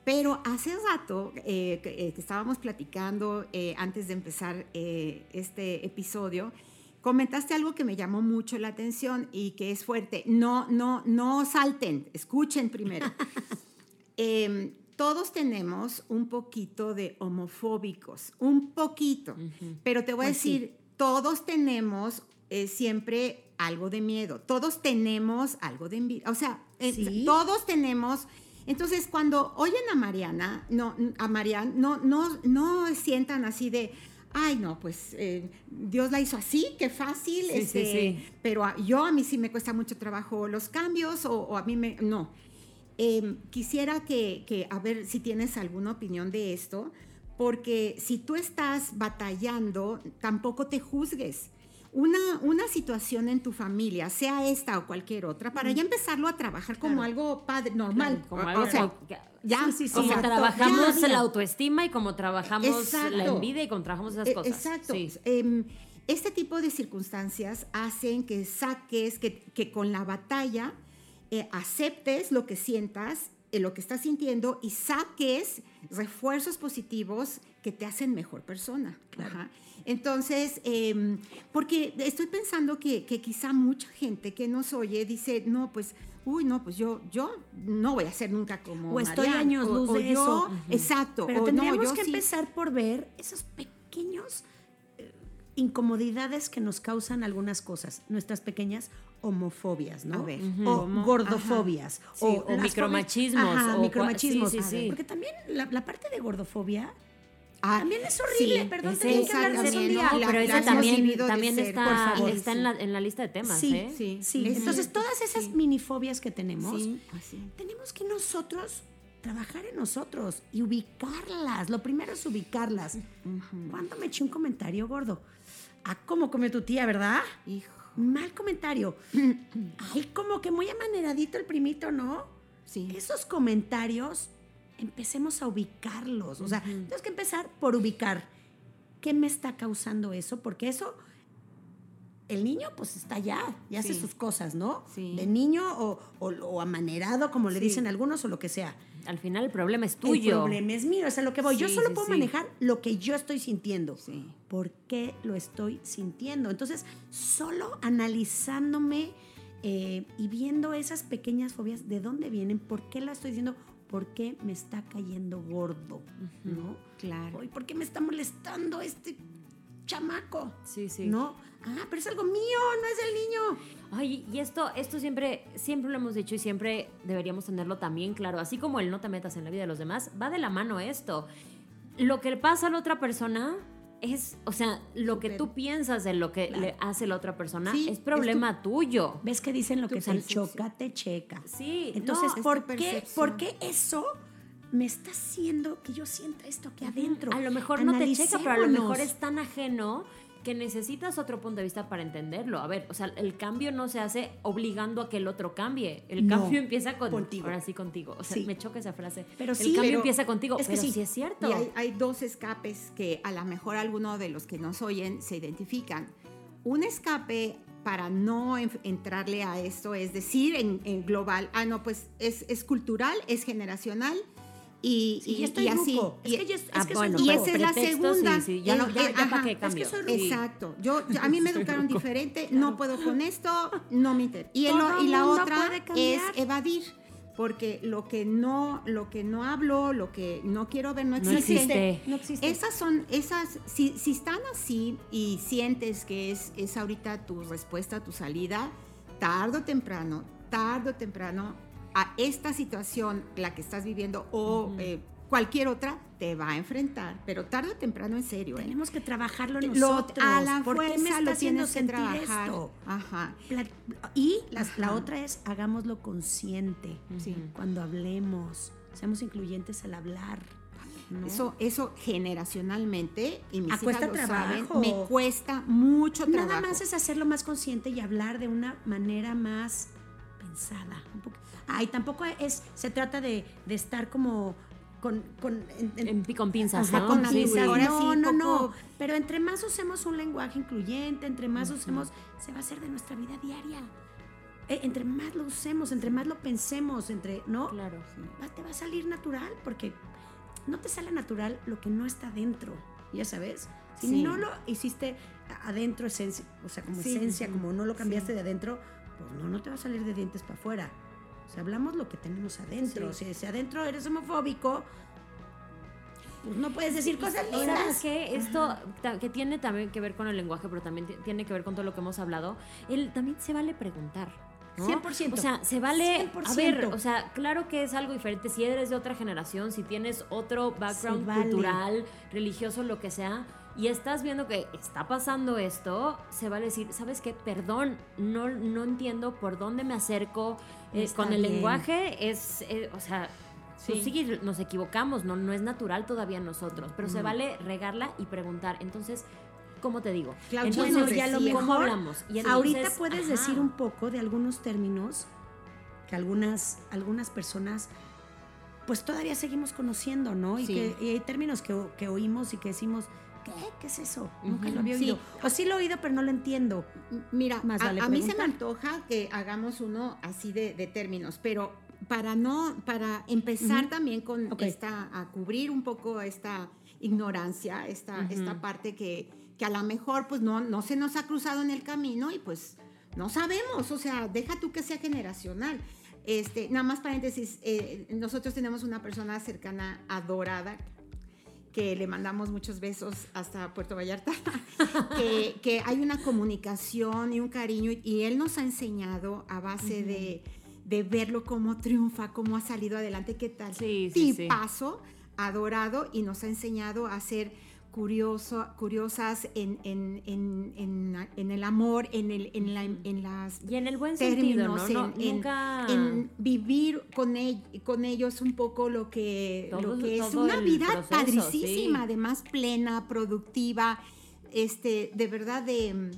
Pero hace rato eh, que, eh, que estábamos platicando eh, antes de empezar eh, este episodio, comentaste algo que me llamó mucho la atención y que es fuerte. No, no, no salten, escuchen primero. Em, todos tenemos un poquito de homofóbicos, un poquito, pero te voy a
Pues sí.
decir, todos tenemos eh, siempre algo de miedo, todos tenemos algo de envidia, o sea, eh,
Sí.
todos tenemos... Entonces, cuando oyen a Mariana, no, a Marian, no, no, no sientan así de, ay, no, pues eh, Dios la hizo así, qué fácil,
Sí, sí,
este,
sí.
pero a- yo a mí sí me cuesta mucho trabajo los cambios o, o a mí me, no. Eh, quisiera que, que, a ver si tienes alguna opinión de esto, porque si tú estás batallando, tampoco te juzgues. Una, una situación en tu familia, sea esta o cualquier otra, para ya empezarlo a trabajar como
Claro.
algo padre, normal.
Como
O-
algo
o sea, ya,
Sí, sí,
Como trabajamos
ya,
la autoestima y como trabajamos
Exacto.
la envidia y como trabajamos esas
eh,
cosas.
Exacto. Em, este tipo de circunstancias hacen que saques, que, que con la batalla eh, aceptes lo que sientas, eh, lo que estás sintiendo y saques refuerzos positivos que te hacen mejor persona. Ajá. Entonces, em, porque estoy pensando que, que quizá mucha gente que nos oye dice, no, pues, uy, no, pues yo, yo no voy a ser nunca como
O estoy
Marian",
años
o-
luz
o
de
yo-
eso.
Exacto.
Pero
o
tendríamos que
sí.
empezar por ver esos pequeños eh, incomodidades que nos causan algunas cosas, nuestras pequeñas homofobias, ¿no?
Ver,
O gordofobias.
Sí, o micromachismos,
Ajá,
o
micromachismos.
sí, sí, sí.
Porque también la, la parte de gordofobia
Ah,
también es horrible,
sí,
perdón, tenemos que hablar de eso un día.
no, pero
hemos
también,
ser,
está,
favor,
está en, la, en la lista de temas,
Sí,
¿eh?
Sí,
sí.
es
Entonces, todas esas
sí.
minifobias que tenemos,
Sí, así.
tenemos que nosotros trabajar en nosotros y ubicarlas. Lo primero es ubicarlas. ¿Cuándo me eché un comentario gordo? Ah, como come tu tía, ¿verdad?
Hijo.
Mal comentario. Ay, como que muy amaneradito el primito, ¿no?
Sí.
Esos comentarios, empecemos a ubicarlos. O sea, tenemos que empezar por ubicar ¿qué me está causando eso? Porque eso, el niño pues está ya, ya hace sus cosas, ¿no?
Sí.
De niño o, o- o amanerado, como le
Sí.
dicen algunos, o lo que sea.
Al final el problema es
El
tuyo.
problema es mío, es a lo que voy. yo solo puedo manejar lo que yo estoy sintiendo.
Sí.
¿Por qué lo estoy sintiendo? Entonces, solo analizándome eh, y viendo esas pequeñas fobias, ¿de dónde vienen? ¿Por qué la estoy diciendo? ¿Por qué me está cayendo gordo? ¿No?
Claro.
¿Por qué me está molestando este chamaco?
Sí, sí.
¿No? Ah, pero es algo mío, no es del niño.
Ay, y esto, esto siempre, siempre lo hemos dicho y siempre deberíamos tenerlo también claro. Así como el no te metas en la vida de los demás, va de la mano esto. Lo que le pasa a la otra persona es, o sea, lo que tú piensas de lo que
Claro.
le hace la otra persona
Sí,
es
es
problema tuyo.
¿Ves que dicen lo
Tu
que te
percepción.
choca, te checa?
Sí,
Entonces,
no,
¿por, qué. ¿por qué eso me está haciendo que yo sienta esto aquí adentro?
A lo mejor no te checa, pero a lo mejor es tan ajeno que necesitas otro punto de vista para entenderlo. A ver, o sea, el cambio no se hace obligando a que el otro cambie. El
No,
cambio empieza con,
contigo.
Ahora sí contigo. O sea,
Sí.
me choca esa frase.
Pero
el
sí,
cambio
pero
empieza contigo.
es que
pero
sí.
sí es cierto.
Y hay, hay dos escapes que a lo mejor alguno de los que nos oyen se identifican. Un escape para no en- entrarle a esto es decir en, en global, ah, no, pues es, es cultural, es generacional y,
Sí,
y-
ya estoy
y así.
Es
Y-
que ya es- es
Ah,
que
bueno,
soy
y
ruco.
esa es la
sí,
segunda.
sí, ya no, ya, ya para
Es que
soy.
Exacto. Yo, yo- a mí me educaron diferente, no puedo con esto, no me interesa. Y, el-
Todo
y la otra es evadir, porque lo que no, lo que no hablo, lo que no quiero ver no
No
existe.
existe.
No existe.
Esas son, esas, si, si están así y sientes que es, es ahorita tu respuesta, tu salida, tarde o temprano, tarde o temprano, a esta situación, la que estás viviendo o eh, cualquier otra, te va a enfrentar, pero tarde o temprano en serio. ¿eh?
Tenemos que trabajarlo
Lo-
nosotros.
a la
¿Por qué me
fuerza
está
lo
haciendo
tienes que
sentir
trabajar.
esto?
Ajá.
Y la, otra es hagámoslo consciente. Cuando hablemos, seamos incluyentes al hablar. ¿no?
Eso, eso generacionalmente, y mis hijas
cuesta
lo
trabajo.
saben, me cuesta mucho trabajo.
Nada más es hacerlo más consciente y hablar de una manera más pensada. un poco. Ah, y tampoco es, se trata de, de estar como con, con- en-
con pinzas,
Ajá,
¿no?
con
Sí, sí.
pinzas.
Ahora
no,
sí,
no, no. Pero entre más usemos un lenguaje incluyente, entre más usemos, se va a hacer de nuestra vida diaria. Eh, entre más lo usemos, entre más lo pensemos, entre, ¿no?
Claro.
Va- te va a salir natural porque no te sale natural lo que no está dentro, ya sabes. Si
Sí.
no lo hiciste adentro, esencia, o sea, como
Sí,
esencia, como no lo cambiaste
sí.
de adentro, pues no, no te va a salir de dientes para afuera. O sea, hablamos lo que tenemos adentro.
Sí.
Si, si adentro eres homofóbico, pues no puedes decir cosas
¿Y
lindas.
¿Sabes qué? Esto que tiene también que ver con el lenguaje, pero también ti- tiene que ver con todo lo que hemos hablado. El, también se vale preguntar. ¿no?
100%.
O sea, se vale. A ver,
100%.
o sea, claro que es algo diferente. Si eres de otra generación, si tienes otro background
vale.
cultural, religioso, lo que sea, y estás viendo que está pasando esto, se vale decir, ¿sabes qué? Perdón, no, no entiendo por dónde me acerco. Eh, con el
bien.
lenguaje es, eh, o sea, pues sí, nos equivocamos, no, no es natural todavía nosotros, pero se vale regarla y preguntar. Entonces, ¿cómo te digo?
Claudio
Entonces,
nos
y a lo
decía-
¿cómo
mejor
hablamos? Y
ahorita puedes
ajá.
decir un poco de algunos términos que algunas, algunas personas pues todavía seguimos conociendo, ¿no? Y,
Sí.
que, y hay términos que oímos y que decimos, ¿qué? ¿Qué es eso? Nunca lo había
Sí.
oído. O sí lo he oído, pero no lo entiendo.
Mira,
Más
a,
vale
a mí se me antoja que hagamos uno así de, de términos, pero para no, para empezar también con esta, a cubrir un poco esta ignorancia, esta, esta parte que, que a lo mejor pues no, no se nos ha cruzado en el camino y pues no sabemos, o sea, deja tú que sea generacional. Este, nada más paréntesis, eh, nosotros tenemos una persona cercana, adorada, que le mandamos muchos besos hasta Puerto Vallarta, que, que hay una comunicación y un cariño y él nos ha enseñado a base de, de verlo cómo triunfa, cómo ha salido adelante, qué tal.
Sí, sí, sí.
Tipazo, adorado y nos ha enseñado a ser curioso, curiosas en, en, en, en- el amor, en, el, en, la, en las
Y en el buen sentido, ¿no?
términos,
No,
en, en-
nunca...
en vivir con, ell- con ellos un poco lo que,
Todo-
lo que es una
el
vida
proceso,
padricísima,
sí.
además plena, productiva, este, de verdad de mm,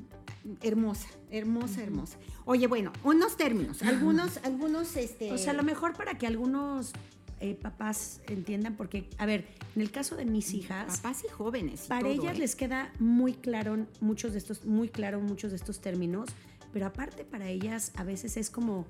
hermosa, hermosa, hermosa. Oye, bueno, unos términos, algunos, algunos, este,
O sea, a lo mejor para que algunos eh, papás entiendan, porque, a ver, en el caso de mis hijas,
Papás y jóvenes. y
para
todo,
ellas
¿eh?
les queda muy claro muchos de estos, muy claro muchos de estos términos, pero aparte para ellas a veces es como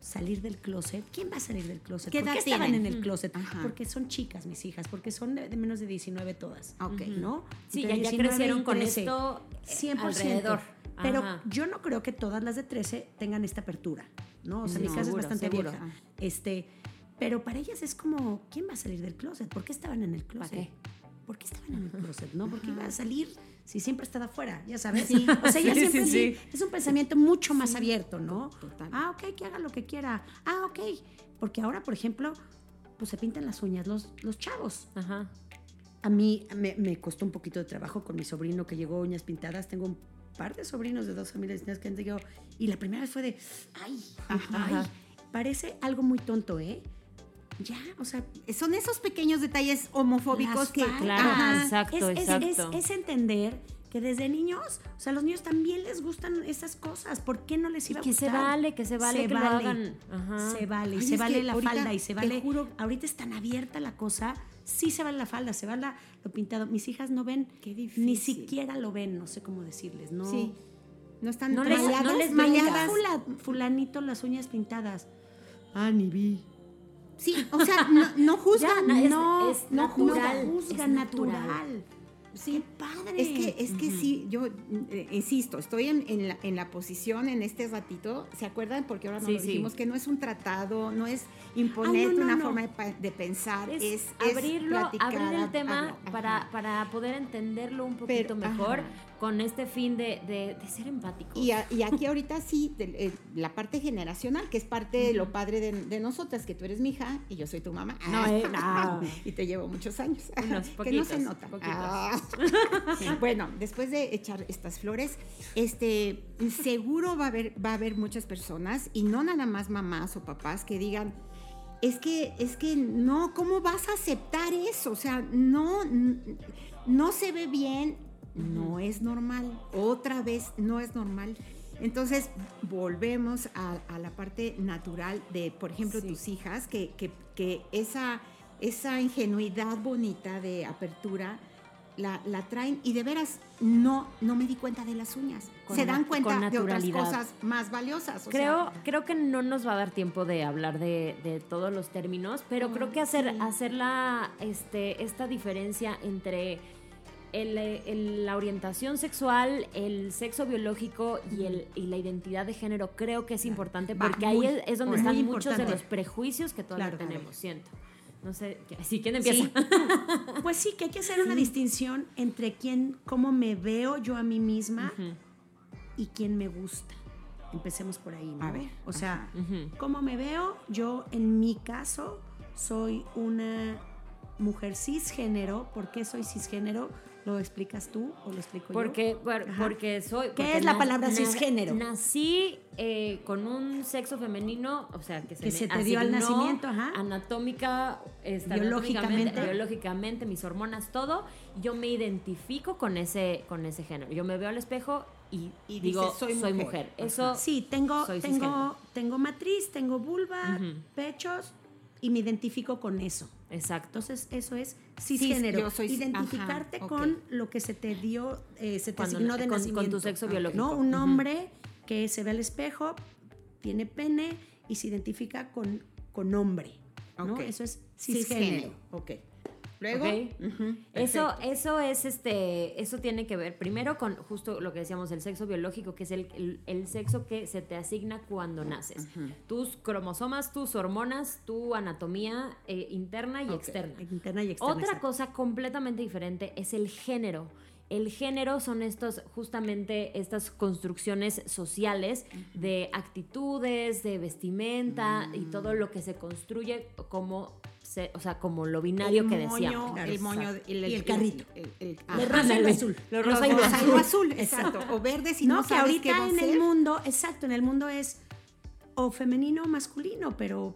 salir del closet. ¿Quién va a salir del closet?
¿Qué
¿Por qué estaban
tienen?
en el closet?
Ajá.
Porque son chicas mis hijas, porque son de, de menos de 19 todas.
Ok.
¿No?
Sí, ya, ya
19 y
crecieron con
13.
esto eh,
100%.
alrededor.
Pero
Ajá.
yo no creo que todas las de 13 tengan esta apertura, ¿no? O sea, mi
No,
casa
seguro,
es bastante
seguro.
vieja. Este, pero para ellas es como, ¿quién va a salir del closet? ¿Por qué estaban en el closet? ¿Por qué estaban en el closet? ¿No? ¿Por qué iba a salir si siempre ha estado afuera? Ya sabes.
Sí.
O sea, ella
Sí,
siempre
sí,
sí,
sí.
es un pensamiento mucho más abierto, ¿no?
Total.
Ah, ok, que haga lo que quiera. Ah, ok. Porque ahora, por ejemplo, pues se pintan las uñas los, los chavos.
Ajá.
A mí me, me costó un poquito de trabajo con mi sobrino que llegó uñas pintadas. Tengo un par de sobrinos de dos familias distintas que han llegado. Y la primera vez fue de, ay, ay. Parece algo muy tonto, ¿eh? Ya, o sea,
Son esos pequeños detalles homofóbicos
las
que.
Claro,
Ajá.
exacto,
es,
exacto.
es- es entender que desde niños, o sea, a los niños también les gustan esas cosas. ¿Por qué no les
Y
iba a
que se
gustar?
vale, que se vale que lo hagan. Ajá.
Se vale, y
Ay,
se vale
que
la
ahorita,
falda y se
te
vale.
juro-
ahorita es tan abierta la cosa, sí se vale la falda, se vale la- lo pintado. Mis hijas no ven,
Qué difícil.
ni siquiera lo ven, no sé cómo decirles, no.
Sí. No están
No les- no les
fulanito las uñas pintadas. Ah, ni vi.
Sí, o sea, no, no juzgan.
Ya, na- es-
no,
es
no
natural.
juzgan.
Juzga
es natural.
natural.
Sí,
padre.
Es que, es que sí, yo eh, insisto, estoy en, en la, en la posición en este ratito. ¿Se acuerdan? Porque ahora nos
Sí,
lo
sí.
dijimos que no es un tratado, no es
no, no,
una
no.
forma de, pensar,
Es,
es,
abrirlo,
platicar,
abrir el tema para, para poder entenderlo un
Pero,
poquito mejor
ajá.
Con este fin de, de- de ser empáticos.
Y, a- y aquí ahorita sí, de- eh, la parte generacional, que es parte de lo padre de, nosotras, que tú eres mi hija y yo soy tu mamá.
No, eh, no.
y te llevo muchos años.
Unos
que no se nota. Ah. bueno, después de echar estas flores, este, seguro va a haber, va a haber muchas personas, y no nada más mamás o papás, que digan, es que, es que no, ¿cómo vas a aceptar eso? O sea, no, no se ve bien, no es normal. Otra vez, no es normal. Entonces, volvemos a, a la parte natural de, por ejemplo,
Sí.
tus hijas, que, que- que esa, esa ingenuidad bonita de apertura la, la traen y de veras no, no me di cuenta de las uñas.
Con
Se dan cuenta de otras cosas más valiosas. o
Creo,
sea,
creo que no nos va a dar tiempo de hablar de, de todos los términos, pero creo que hacer, hacer la, este, esta diferencia entre el, eh, el- la orientación sexual, el sexo biológico y, el, y la identidad de género creo que es importante
Va,
porque
muy-
ahí es, es donde están muchos de los prejuicios que todavía
Claro, claro.
tenemos, siento. No sé, ¿sí? ¿quién empieza?
Sí. Pues sí, que hay que hacer una distinción entre quién, cómo me veo yo a mí misma y quién me gusta. Empecemos por ahí, ¿no?
A ver,
O sea, cómo me veo, yo en mi caso soy una mujer cisgénero. ¿Por qué soy cisgénero? ¿Lo explicas tú o lo explico yo?
Porque, por-
Ajá.
porque soy.
¿Qué
porque
es la palabra cisgénero?
Nací eh, con un sexo femenino, o sea, que se,
Que
me
se te dio al nacimiento, ajá.
Anatómica,
Biológicamente.
biológicamente, mis hormonas, todo. Yo me identifico con ese, con ese género. Yo me veo al espejo y,
Y
digo,
dices,
soy,
"Soy
mujer.
mujer".
Eso.
Sí, tengo,
soy
tengo,
cisgénero.
tengo matriz, tengo vulva, pechos y me identifico con eso.
Exacto.
Entonces, eso es
Cis-
cisgénero.
yo soy-
Identificarte
ajá,
con lo que se te dio, eh, se te
Cuando
asignó de
con- con
nacimiento.
tu sexo biológico.
¿No? Un hombre que se ve al espejo, tiene pene y se identifica con, con hombre. ¿no? Eso es
cisgénero.
cisgénero.
Ok. Luego,
Eso, eso es este, eso tiene que ver primero con justo lo que decíamos, el sexo biológico, que es el, el- el sexo que se te asigna cuando naces. Tus cromosomas, tus hormonas, tu anatomía eh, interna y
Ok.
externa.
Interna y externa.
Otra cosa completamente diferente es el género. El género son estos, justamente estas construcciones sociales de actitudes, de vestimenta y todo lo que se construye como, se- o sea, como lo binario
El
que
moño,
decíamos.
Claro,
el moño el,
Y el carrito.
el- el-
rosa y
Ándale.
azul.
Lo
Rosa y
lo azul.
o azul, exacto. O verde si no,
no, que
sabes qué
ahorita
a
en
ser.
el mundo, exacto, en el mundo es o femenino o masculino, pero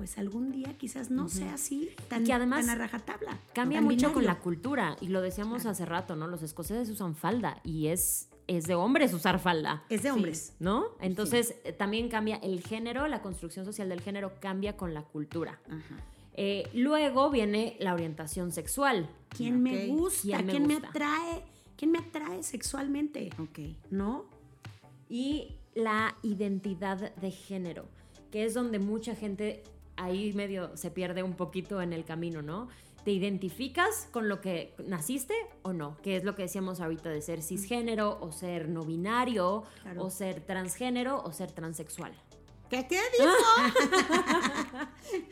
pues algún día quizás no sea así tan,
que además
tan a rajatabla.
Cambia mucho con la cultura y lo decíamos hace rato, ¿no? Los escoceses usan falda y es, es de hombres usar falda.
Es de hombres.
¿No? Entonces eh, también cambia el género, la construcción social del género cambia con la cultura.
Ajá.
Eh, luego viene la orientación sexual.
¿Quién me gusta?
¿Quién
¿Quién
me
me,
gusta?
atrae? ¿Quién me atrae sexualmente?
Ok.
¿No?
Y la identidad de género, que es donde mucha gente ahí medio se pierde un poquito en el camino, ¿no? ¿Te identificas con lo que naciste o no? Que es lo que decíamos ahorita de ser cisgénero o ser no binario
Claro.
o ser transgénero o ser transexual.
¿Qué, qué dijo?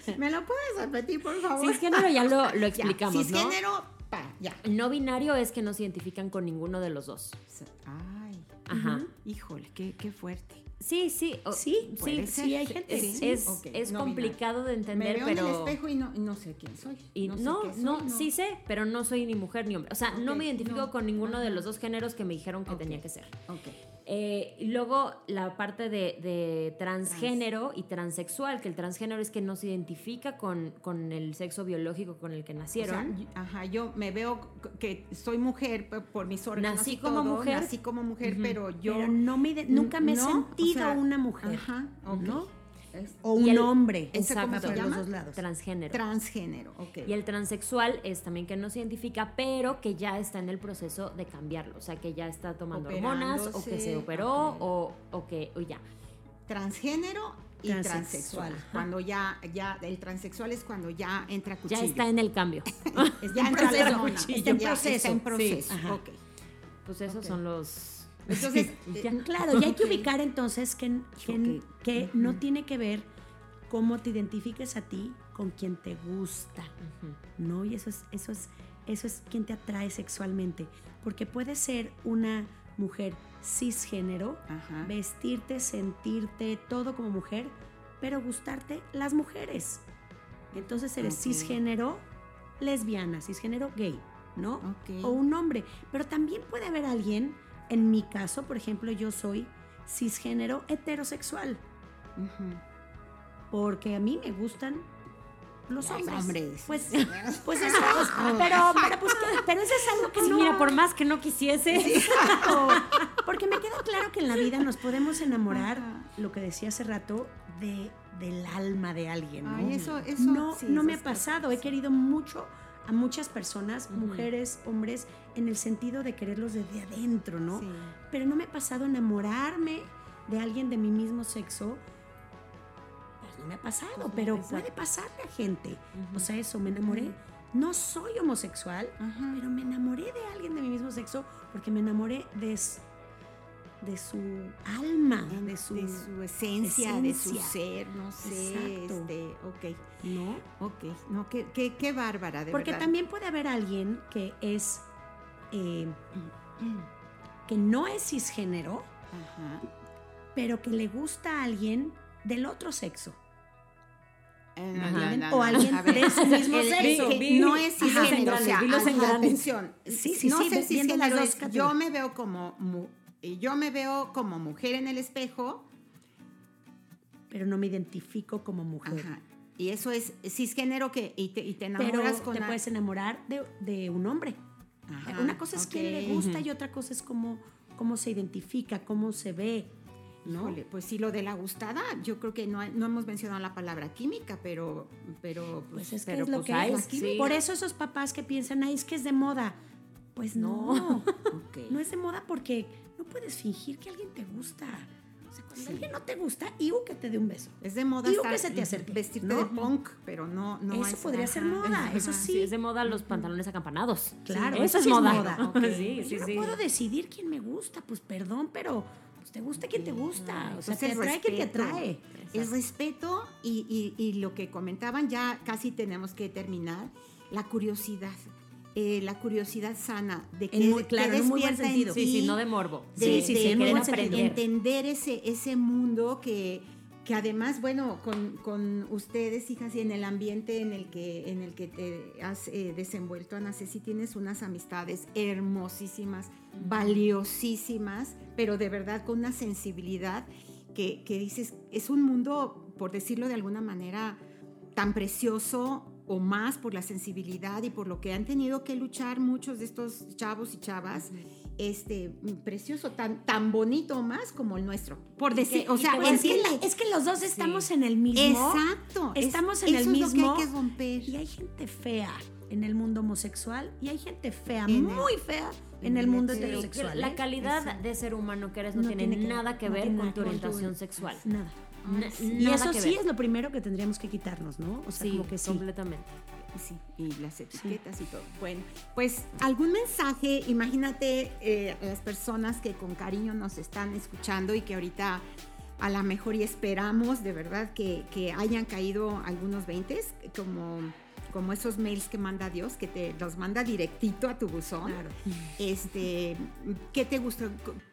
¿Me lo puedes repetir, por favor?
Cisgénero ya lo, lo
Ya,
explicamos, ¿no?
Cisgénero, pa, ya.
No binario es que no se identifican con ninguno de los dos.
Ay,
Ajá.
híjole, qué, qué fuerte.
Sí, sí. o-
Sí,
sí,
sí, hay gente.
Es,
sí.
es-
Ok,
es
no
complicado de
Me
entender,
veo
pero...
en el espejo y no, y no sé quién soy.
Y
no,
no,
sé qué
no,
soy,
sí sé, pero no soy ni mujer ni hombre. O sea, no me identifico
no.
con ninguno de los dos géneros que me dijeron que tenía que ser.
Ok.
Eh, y luego la parte de, de transgénero y transexual, que el transgénero es que no se identifica con, con el sexo biológico con el que
O sea,
nacieron.
ajá, yo me veo que soy mujer por mis órganos
Nací
y
como
todo,
mujer.
nací como mujer, pero yo
Pero no me nunca me he
sea,
una mujer.
Ajá, ok.
¿no?
Es
O un
el-
hombre.
¿Ese cómo
Exacto.
se
por
llama?
los dos lados.
transgénero.
transgénero, ok.
Y el transexual es también que no se identifica, pero que ya está en el proceso de cambiarlo. O sea, que ya está tomando hormonas o que se operó o, o que o ya.
transgénero y
Transexual.
transexual. Cuando ya, ya, el transexual es cuando ya entra
Ya
cuchillo.
está en el cambio.
ya
en
entra
está en
Ya
proceso.
Está en proceso.
ajá.
ok.
Pues esos son los...
Entonces,
Ya.
eh,
Claro, y hay que ubicar entonces que, que, no tiene que ver cómo te identifiques a ti con quien te gusta. ¿no? Y eso es, eso es, eso es quien te atrae sexualmente. Porque puede ser una mujer cisgénero,
Ajá.
vestirte, sentirte, todo como mujer, pero gustarte las mujeres. Entonces eres cisgénero lesbiana, cisgénero gay, ¿no? O un hombre. Pero también puede haber alguien, en mi caso, por ejemplo, yo soy cisgénero heterosexual, porque a mí me gustan los
Los
hombres.
hombres.
Pues, pues eso es. Pero, pero, pues, pero eso es algo que
Sí,
no.
mira, por más que no quisiese.
Exacto. Porque me queda claro que en la vida nos podemos enamorar, lo que decía hace rato, de, del alma de alguien. ¿no?
Ay, eso, eso.
no,
sí,
no me ha pasado. He querido mucho a muchas personas, mujeres, hombres, en el sentido de quererlos desde adentro, ¿no?
Sí.
Pero no me ha pasado enamorarme de alguien de mi mismo sexo. Pues no me ha pasado,
Pues no,
pero
exacto.
puede pasarle a gente. O sea, eso, me enamoré. No soy homosexual, pero me enamoré de alguien de mi mismo sexo porque me enamoré de, su alma, de su...
de su esencia, de su ser, no sé,
Exacto.
este, ok,
¿no?
ok, no, qué, qué, qué bárbara, de
Porque
verdad.
también puede haber alguien que es... eh, que no es cisgénero,
Ajá.
pero que le gusta a alguien del otro sexo.
Eh,
Ajá.
no, no,
¿entienden?
no,
o
no.
alguien de su mismo
el-
sexo.
que
Vi-
no es cisgénero, o sea, atención,
Sí, sí,
no
sí, las dos
es, yo me veo como, eh, yo me veo como mujer en el espejo,
Pero no me identifico como mujer.
ajá, y eso es cisgénero que, y te, y te
Pero
enamoras con
te puedes enamorar de, de un hombre.
Ajá,
Una cosa es quién le gusta y otra cosa es cómo, cómo se identifica, cómo se ve. ¿no?
Híjole, pues sí, lo de la gustada, yo creo que no, no hemos mencionado la palabra química, pero, pero
Pues es que
pero
es lo
pues
que
hay,
es.
sí.
Por eso esos papás que piensan, ay, es que es de moda. Pues no,
ok.
no es de moda porque no puedes fingir que alguien te gusta. Sea, cuando alguien no te gusta, iu que te dé un beso.
Es de moda estar-
que se te acerque,
vestirte
¿no?
de punk, pero no, no
Eso
es-
podría ser moda, eso sí.
Sí, es de moda los pantalones acampanados.
Claro,
eso,
eso
es moda.
moda.
Ok.
Sí, sí,
Yo
sí.
no puedo decidir quién me gusta, pues perdón, pero pues, te gusta quien te gusta. O sea,
Pues
te
el
atrae quien te
respeto.
atrae.
Es respeto y, y- y lo que comentaban, ya casi tenemos que terminar, la curiosidad. Eh, la curiosidad sana de que,
En muy-
que
claro, en un muy buen
despierta en
sentido.
Sí, sí,
ti
no de morbo.
de,
Sí, sí,
de-
sí,
de entender ese, ese mundo que, que además, bueno, con, con ustedes, hijas, y en el ambiente en el que, en el que te has eh, desenvuelto, Ana Ceci, tienes unas amistades hermosísimas, valiosísimas, pero de verdad con una sensibilidad que, que dices, es un mundo, por decirlo de alguna manera, tan precioso o más por la sensibilidad y por lo que han tenido que luchar muchos de estos chavos y chavas este precioso, tan, tan bonito más como el nuestro. Por decir, o sea,
es que, es que los dos estamos en el mismo.
Exacto.
Estamos en el mismo.
Es lo que hay que romper.
Y hay gente fea en el mundo homosexual y hay gente fea, muy fea en, el mundo heterosexual.
La ¿eh? calidad de ser humano que eres no, tiene, nada que ver con tu orientación sexual.
Nada. Y eso sí es lo primero que tendríamos que quitarnos, ¿no?
O sea, como que sí. completamente.
Sí, y las etiquetas y todo. Bueno, pues algún mensaje, imagínate eh, las personas que con cariño nos están escuchando y que ahorita a lo mejor y esperamos de verdad que, que hayan caído algunos veintes, como como esos mails que manda Dios, que te los manda directito a tu buzón. Claro. Este, ¿Qué te gustó?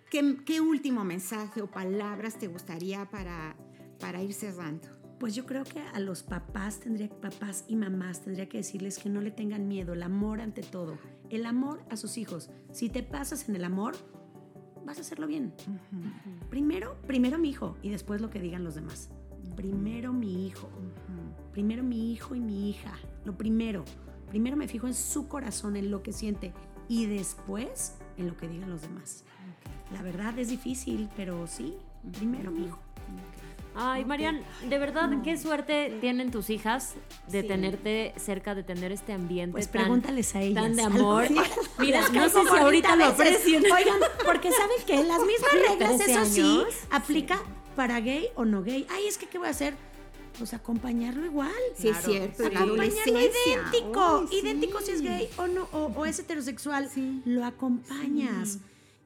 ¿Qué, ¿Qué, último mensaje o palabras te gustaría para, para ir cerrando?
Pues yo creo que a los papás tendría, papás y mamás tendría que decirles que no le tengan miedo, el amor ante todo, el amor a sus hijos. Si te pasas en el amor, vas a hacerlo bien. Primero, primero mi hijo y después lo que digan los demás. Primero mi hijo. Primero mi hijo y mi hija. Lo primero. Primero me fijo en su corazón, en lo que siente y después en lo que digan los demás. La verdad es difícil, pero sí, primero mi hijo.
Ay, Marian, de verdad, qué suerte tienen tus hijas de tenerte cerca, de tener este ambiente.
Pues pregúntales a ellas.
Tan de amor. Mira, no sé si ahorita lo aprecian.
Oigan, porque saben que las mismas reglas, eso sí, aplica para gay o no gay. Ay, es que, ¿qué voy a hacer? Pues acompañarlo igual.
Sí, es cierto.
Acompañarlo idéntico. idéntico si es gay o no, o, es heterosexual. Lo acompañas.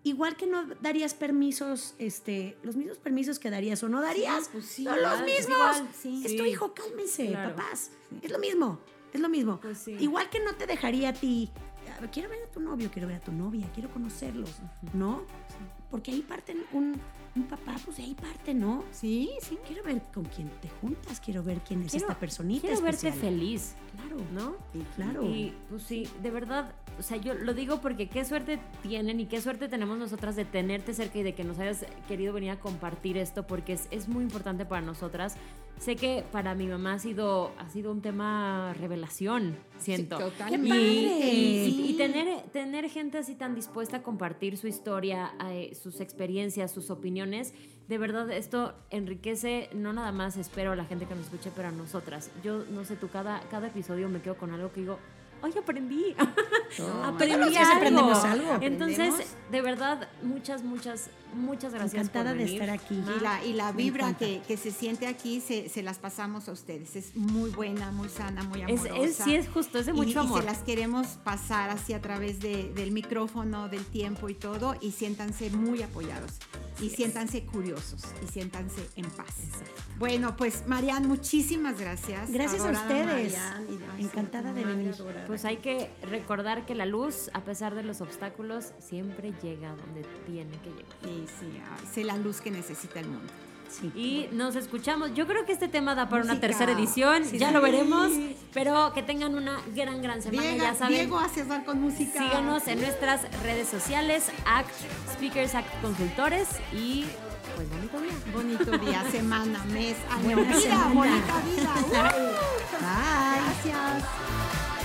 Igual que no darías permisos, este, los mismos permisos que darías o no darías, pues son los mismos. Es, tu hijo, cálmense, papás. Es lo mismo, es lo mismo. Pues igual que no te dejaría a ti, quiero ver a tu novio, quiero ver a tu novia, quiero conocerlos, ¿no? Porque ahí parten un, un papá, pues de ahí parte, ¿no?
Sí, sí.
Quiero ver con quién te juntas, quiero ver quién es esta personita.
Quiero verte feliz.
Claro.
¿No?
Sí, claro.
Y pues sí, de verdad, o sea, yo lo digo porque qué suerte tienen y qué suerte tenemos nosotras de tenerte cerca y de que nos hayas querido venir a compartir esto porque es, es muy importante para nosotras. Sé que para mi mamá ha sido, ha sido un tema revelación, siento.
Sí, totalmente. Y,
y, tener, tener gente así tan dispuesta a compartir su historia, eh, sus experiencias, sus opiniones, de verdad esto enriquece, no nada más espero a la gente que nos escuche, pero a nosotras. Yo no sé, tú cada, cada episodio me quedo con algo que digo, hoy aprendí. aprendí algo.
aprendemos algo.
Entonces, de verdad, muchas, muchas, muchas gracias.
Encantada de estar aquí.
Y la, y la vibra que, que, se siente aquí se, se, las pasamos a ustedes. Es muy buena, muy sana, muy amorosa.
Es, sí, es justo, es de mucho amor.
Y se las queremos pasar así a través de, del micrófono, del tiempo y todo. Y siéntanse muy apoyados. Y siéntanse curiosos. Y siéntanse en paz. Bueno, pues Marian, muchísimas gracias.
Gracias a ustedes. Encantada de venir.
Pues hay que recordar que la luz, a pesar de los obstáculos, siempre llega donde tiene que llegar.
Sí, sí, sé la luz que necesita el mundo.
Sí. Y nos escuchamos. Yo creo que este tema da para una tercera edición. ya lo veremos. Pero que tengan una gran, gran semana. ya saben.
Diego a cerrar con música.
Síganos en nuestras redes sociales, Act Speakers, Act Consultores. Y pues bonito día.
Bonito día, semana, mes, año. vida, bonita vida.
Bye.
Gracias.